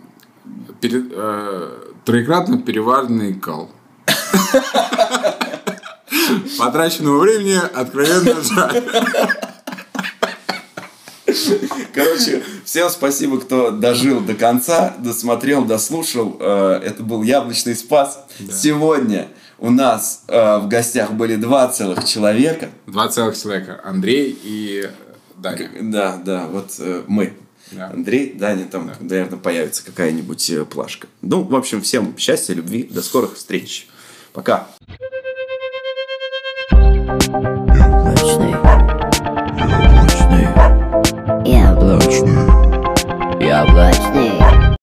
пере- э, Троекратно переваренный кал. Потраченного времени откровенно жаль. Короче, всем спасибо, кто дожил до конца, досмотрел, дослушал. Э, Это был Яблочный Спас. Сегодня у нас э, в гостях были два целых человека. Два целых человека. Андрей и Даня. Да, да, вот э, мы. Да. Андрей, Даня, там, да. наверное, появится какая-нибудь э, плашка. Ну, в общем, всем счастья, любви, до скорых встреч. Пока. Яблочный. Яблочный. Яблочный.